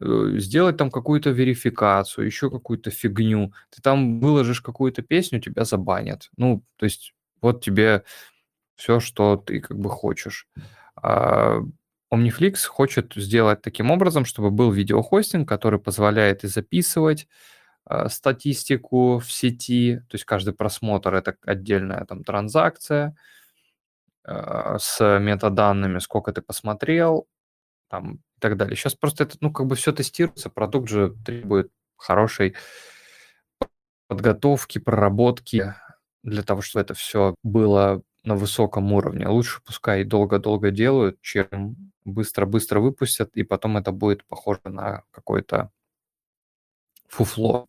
сделать там какую-то верификацию, еще какую-то фигню. Ты там выложишь какую-то песню, тебя забанят. Ну, то есть вот тебе все, что ты как бы хочешь. А Omniflix хочет сделать таким образом, чтобы был видеохостинг, который позволяет и записывать э, статистику в сети, то есть каждый просмотр это отдельная там транзакция э, с метаданными, сколько ты посмотрел, там и так далее. Сейчас просто это, ну, как бы все тестируется, продукт же требует хорошей подготовки, проработки для того, чтобы это все было на высоком уровне. Лучше пускай долго-долго делают, чем быстро-быстро выпустят, и потом это будет похоже на какое-то фуфло.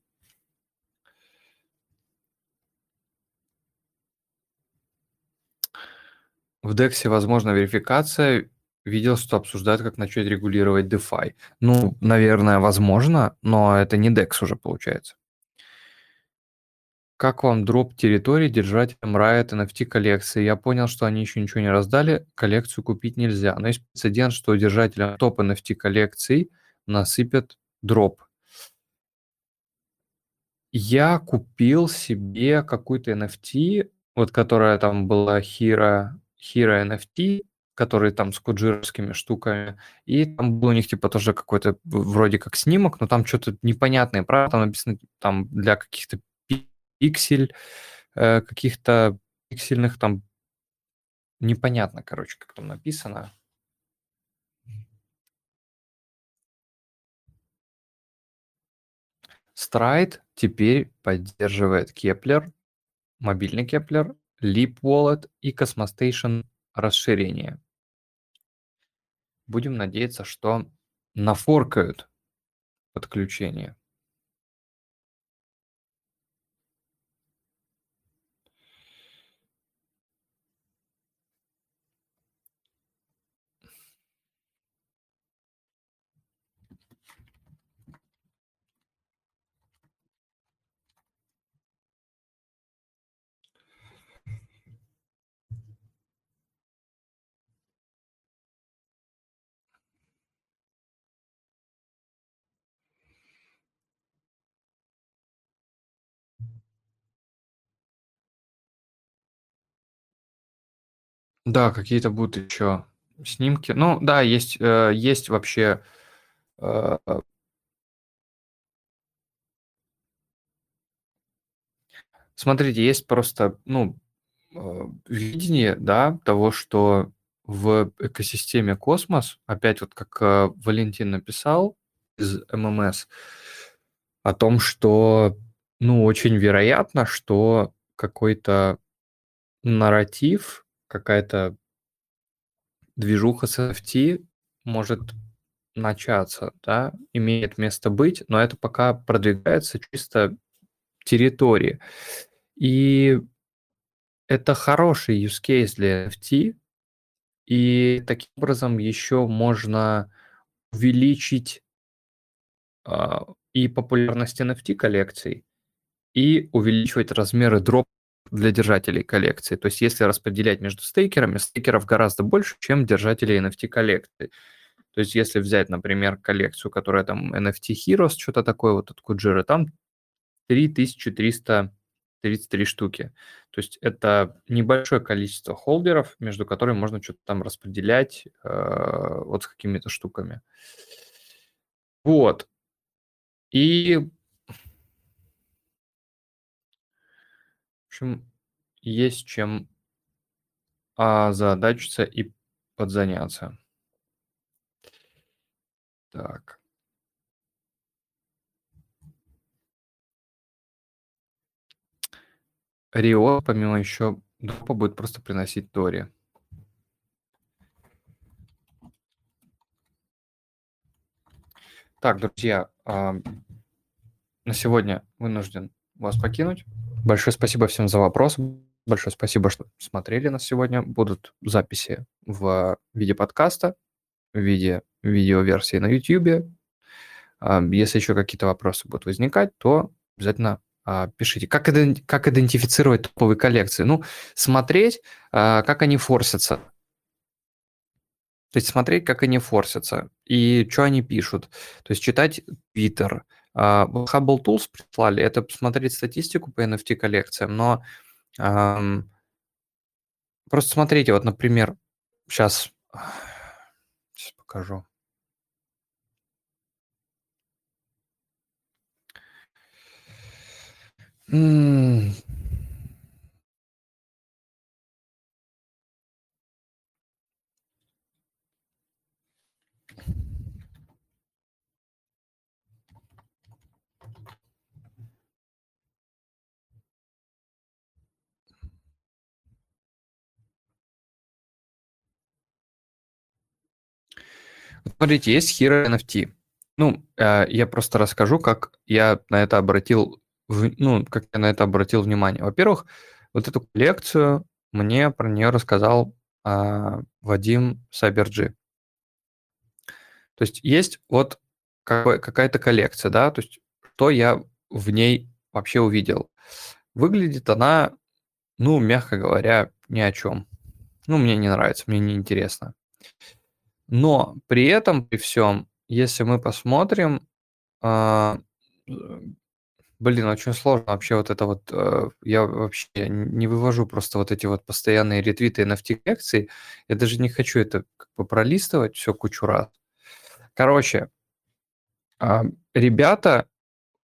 В DEX возможна верификация видел, что обсуждают, как начать регулировать DeFi. Ну, наверное, возможно, но это не DEX уже получается. Как вам дроп территории держателям Riot NFT коллекции? Я понял, что они еще ничего не раздали, коллекцию купить нельзя. Но есть прецедент, что держателям топ NFT коллекций насыпят дроп. Я купил себе какую-то NFT, вот которая там была Hero, Hero NFT, которые там с куджировскими штуками, и там был у них типа тоже какой-то вроде как снимок, но там что-то непонятное, правда, там написано там для каких-то пиксель, э, каких-то пиксельных там непонятно, короче, как там написано. Stride теперь поддерживает Kepler, мобильный Kepler, Leap Wallet и Cosmostation расширение. Будем надеяться, что нафоркают подключение. Да, какие-то будут еще снимки. Ну, да, есть, э, есть вообще э, Смотрите, есть просто, ну, э, видение, да, того, что в экосистеме космос, опять вот как э, Валентин написал из ММС, о том, что, ну, очень вероятно, что какой-то нарратив, какая-то движуха с NFT может начаться, да, имеет место быть, но это пока продвигается чисто территории. И это хороший use case для NFT, и таким образом еще можно увеличить а, и популярность NFT коллекций, и увеличивать размеры дроп для держателей коллекции. То есть если распределять между стейкерами, стейкеров гораздо больше, чем держателей NFT коллекции. То есть если взять, например, коллекцию, которая там NFT Heroes, что-то такое, вот от Куджира, там 3333 штуки. То есть это небольшое количество холдеров, между которыми можно что-то там распределять э, вот с какими-то штуками. Вот. И, общем, есть чем озадачиться и подзаняться. Так. Рио, помимо еще дропа, будет просто приносить Тори. Так, друзья, на сегодня вынужден вас покинуть. Большое спасибо всем за вопросы. Большое спасибо, что смотрели нас сегодня. Будут записи в виде подкаста, в виде видеоверсии на YouTube. Если еще какие-то вопросы будут возникать, то обязательно а, пишите. Как, как идентифицировать топовые коллекции? Ну, смотреть, а, как они форсятся. То есть смотреть, как они форсятся и что они пишут. То есть читать Twitter. А, Hubble Tools прислали, это посмотреть статистику по NFT коллекциям, но ам, просто смотрите, вот, например, сейчас, сейчас покажу. М. Смотрите, есть Hero NFT. Ну, э, я просто расскажу, как я на это обратил в, ну, как я на это обратил внимание. Во-первых, вот эту коллекцию мне про нее рассказал а, Вадим Саберджи. То есть есть вот какая-то коллекция, да, то есть что я в ней вообще увидел. выглядит она, ну, мягко говоря, ни о чем. Ну, мне не нравится, мне не интересно. Но при этом, при всем, если мы посмотрим, а, блин, очень сложно вообще вот это вот, э, я вообще не вывожу просто вот эти вот постоянные ретвиты NFT-лекций, я даже не хочу это как бы пролистывать все кучу раз. Короче, а, ребята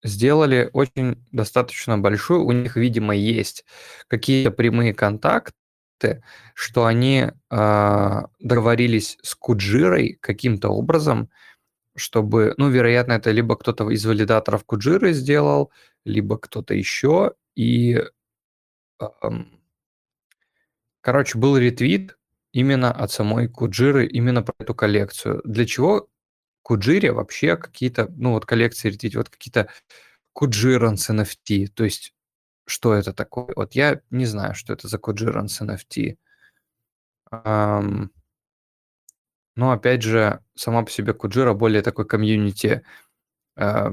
сделали очень достаточно большую, у них, видимо, есть какие-то прямые контакты, что они э, договорились с Куджирой каким-то образом, чтобы, ну, вероятно, это либо кто-то из валидаторов Куджиры сделал, либо кто-то еще, и, э, короче, был ретвит именно от самой Куджиры, именно про эту коллекцию. Для чего Куджире вообще какие-то, ну, вот коллекции ретвит, вот какие-то Куджиранс NFT, то есть что это такое? Вот я не знаю, что это за Куджиранс NFT. Um, но опять же, сама по себе Куджира более такой комьюнити, э,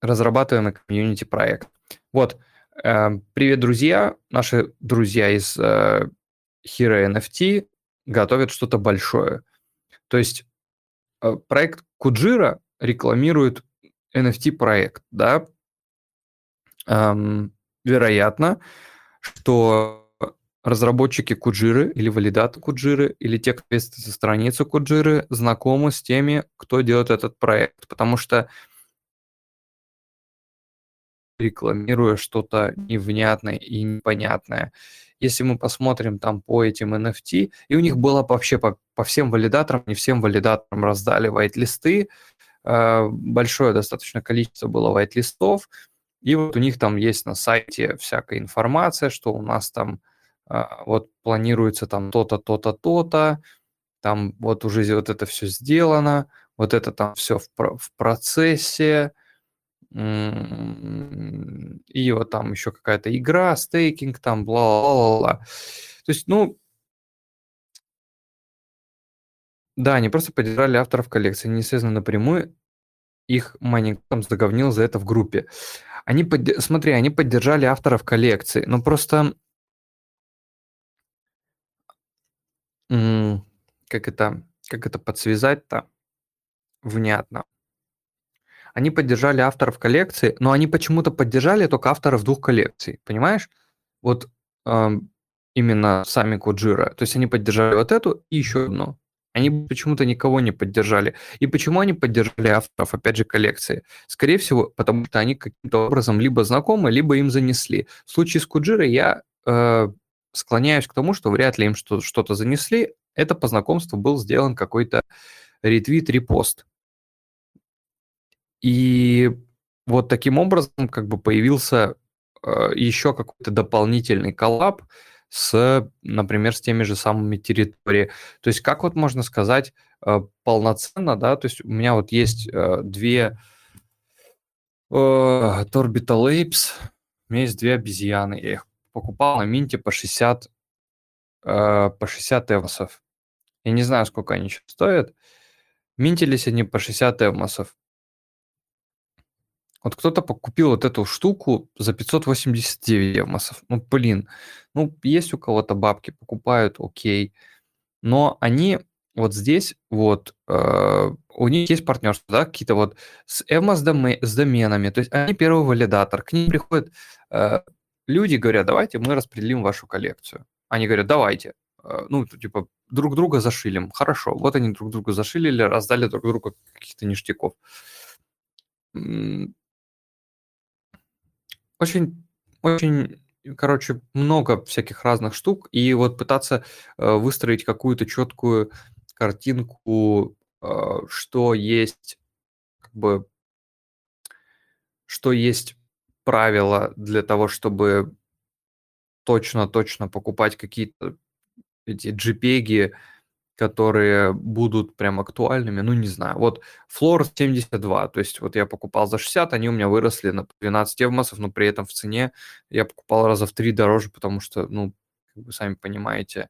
разрабатываемый комьюнити проект. Вот, э, привет, друзья! Наши друзья из э, Hero NFT готовят что-то большое. То есть проект Куджира рекламирует NFT-проект, да, эм, вероятно, что разработчики Куджиры или валидаты Куджиры или те, кто ответственны за страницу Куджиры, знакомы с теми, кто делает этот проект, потому что рекламируя что-то невнятное и непонятное. Если мы посмотрим там по этим NFT, и у них было вообще по, по всем валидаторам, не всем валидаторам раздали вайт-листы, э, большое достаточно количество было вайт-листов, и вот у них там есть на сайте всякая информация, что у нас там а, вот планируется там то-то, то-то, то-то, там вот уже вот это все сделано, вот это там все в, в процессе, и вот там еще какая-то игра, стейкинг, там бла-бла-бла. То есть, ну, да, они просто поддержали авторов коллекции, не связано напрямую, их майнинг там заговнил за это в группе. Они, под... смотри, они поддержали авторов коллекции, но просто как это как это подсвязать-то внятно? Они поддержали авторов коллекции, но они почему-то поддержали только авторов двух коллекций, понимаешь? Вот, эм, именно сами Коджира. То есть они поддержали вот эту и еще одну. Они почему-то никого не поддержали. И почему они поддержали авторов, опять же, коллекции? Скорее всего, потому что они каким-то образом либо знакомы, либо им занесли. В случае с Куджирой я э, склоняюсь к тому, что вряд ли им что- что-то занесли. Это по знакомству был сделан какой-то ретвит, репост. И вот таким образом как бы появился э, еще какой-то дополнительный коллаб с, например, с теми же самыми территориями. То есть как вот можно сказать э, полноценно, да, то есть у меня вот есть э, две э, Torbital Apes, у меня есть две обезьяны, я их покупал на Минте по 60, э, по 60 эвосов. Я не знаю, сколько они сейчас стоят. Минтились они по 60 эвмосов. Вот кто-то купил вот эту штуку за 589 эвмосов. Ну, блин, ну, есть у кого-то бабки, покупают, окей. Но они вот здесь вот, э, у них есть партнерство, да, какие-то вот с эвмос с доменами, то есть они первый валидатор, к ним приходят э, люди говорят, давайте мы распределим вашу коллекцию. Они говорят, давайте. Э, ну, типа, друг друга зашилим. Хорошо. Вот они друг друга зашилили, раздали друг другу каких-то ништяков. Очень, очень, короче, много всяких разных штук. И вот пытаться э, выстроить какую-то четкую картинку, э, что есть, как бы, что есть правила для того, чтобы точно-точно покупать какие-то эти JPEG, которые будут прям актуальными, ну, не знаю. Вот Floor 72, то есть вот я покупал за 60, они у меня выросли на 12 евмосов, но при этом в цене я покупал раза в три дороже, потому что, ну, как вы сами понимаете.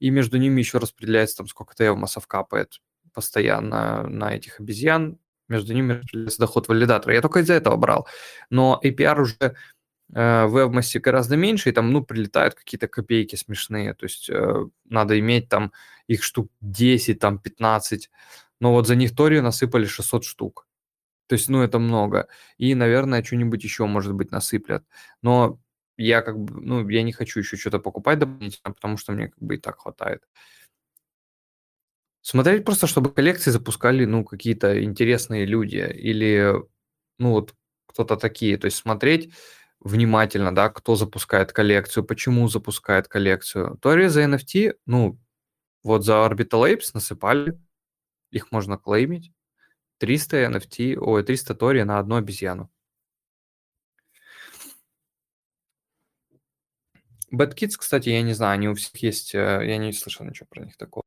И между ними еще распределяется там сколько-то евмосов капает постоянно на этих обезьян, между ними распределяется доход валидатора. Я только из-за этого брал. Но APR уже в Evmos гораздо меньше, и там, ну, прилетают какие-то копейки смешные. То есть э, надо иметь там их штук 10, там 15. Но вот за них Тори насыпали 600 штук. То есть, ну, это много. И, наверное, что-нибудь еще, может быть, насыплят. Но я как бы, ну, я не хочу еще что-то покупать дополнительно, потому что мне как бы и так хватает. Смотреть просто, чтобы коллекции запускали, ну, какие-то интересные люди или, ну, вот кто-то такие. То есть смотреть внимательно, да, кто запускает коллекцию, почему запускает коллекцию. Тори за NFT, ну, вот за Orbital Apes насыпали, их можно клеймить. 300 NFT, ой, 300 Тори на одну обезьяну. Bad Kids, кстати, я не знаю, они у всех есть, э, я не слышал ничего про них такого.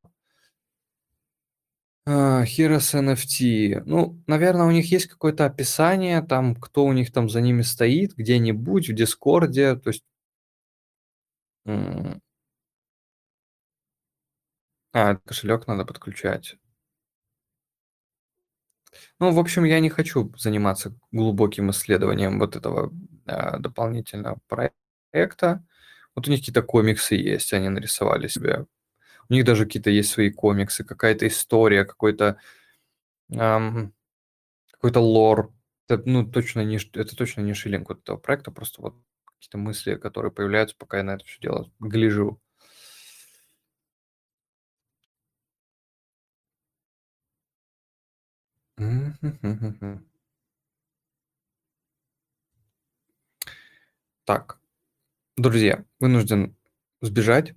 А, Heroes NFT. Ну, наверное, у них есть какое-то описание, там, кто у них там за ними стоит, где-нибудь в Дискорде, то есть... А, кошелек надо подключать. Ну, в общем, я не хочу заниматься глубоким исследованием вот этого э, дополнительного проекта. Вот у них какие-то комиксы есть, они нарисовали себе. У них даже какие-то есть свои комиксы, какая-то история, какой-то эм, какой-то лор. Это, ну, точно не, это точно не шиллинг вот этого проекта, просто вот какие-то мысли, которые появляются, пока я на это все дело гляжу. Так, друзья, вынужден сбежать.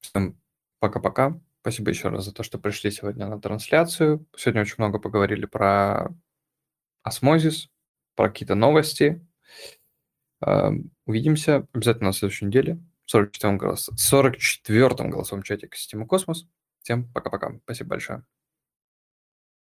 Всем пока-пока. Спасибо еще раз за то, что пришли сегодня на трансляцию. Сегодня очень много поговорили про осмозис, про какие-то новости. Увидимся обязательно на следующей неделе в 44-м, голос... 44 голосовом чате Системы Космос. Всем пока-пока. Спасибо большое.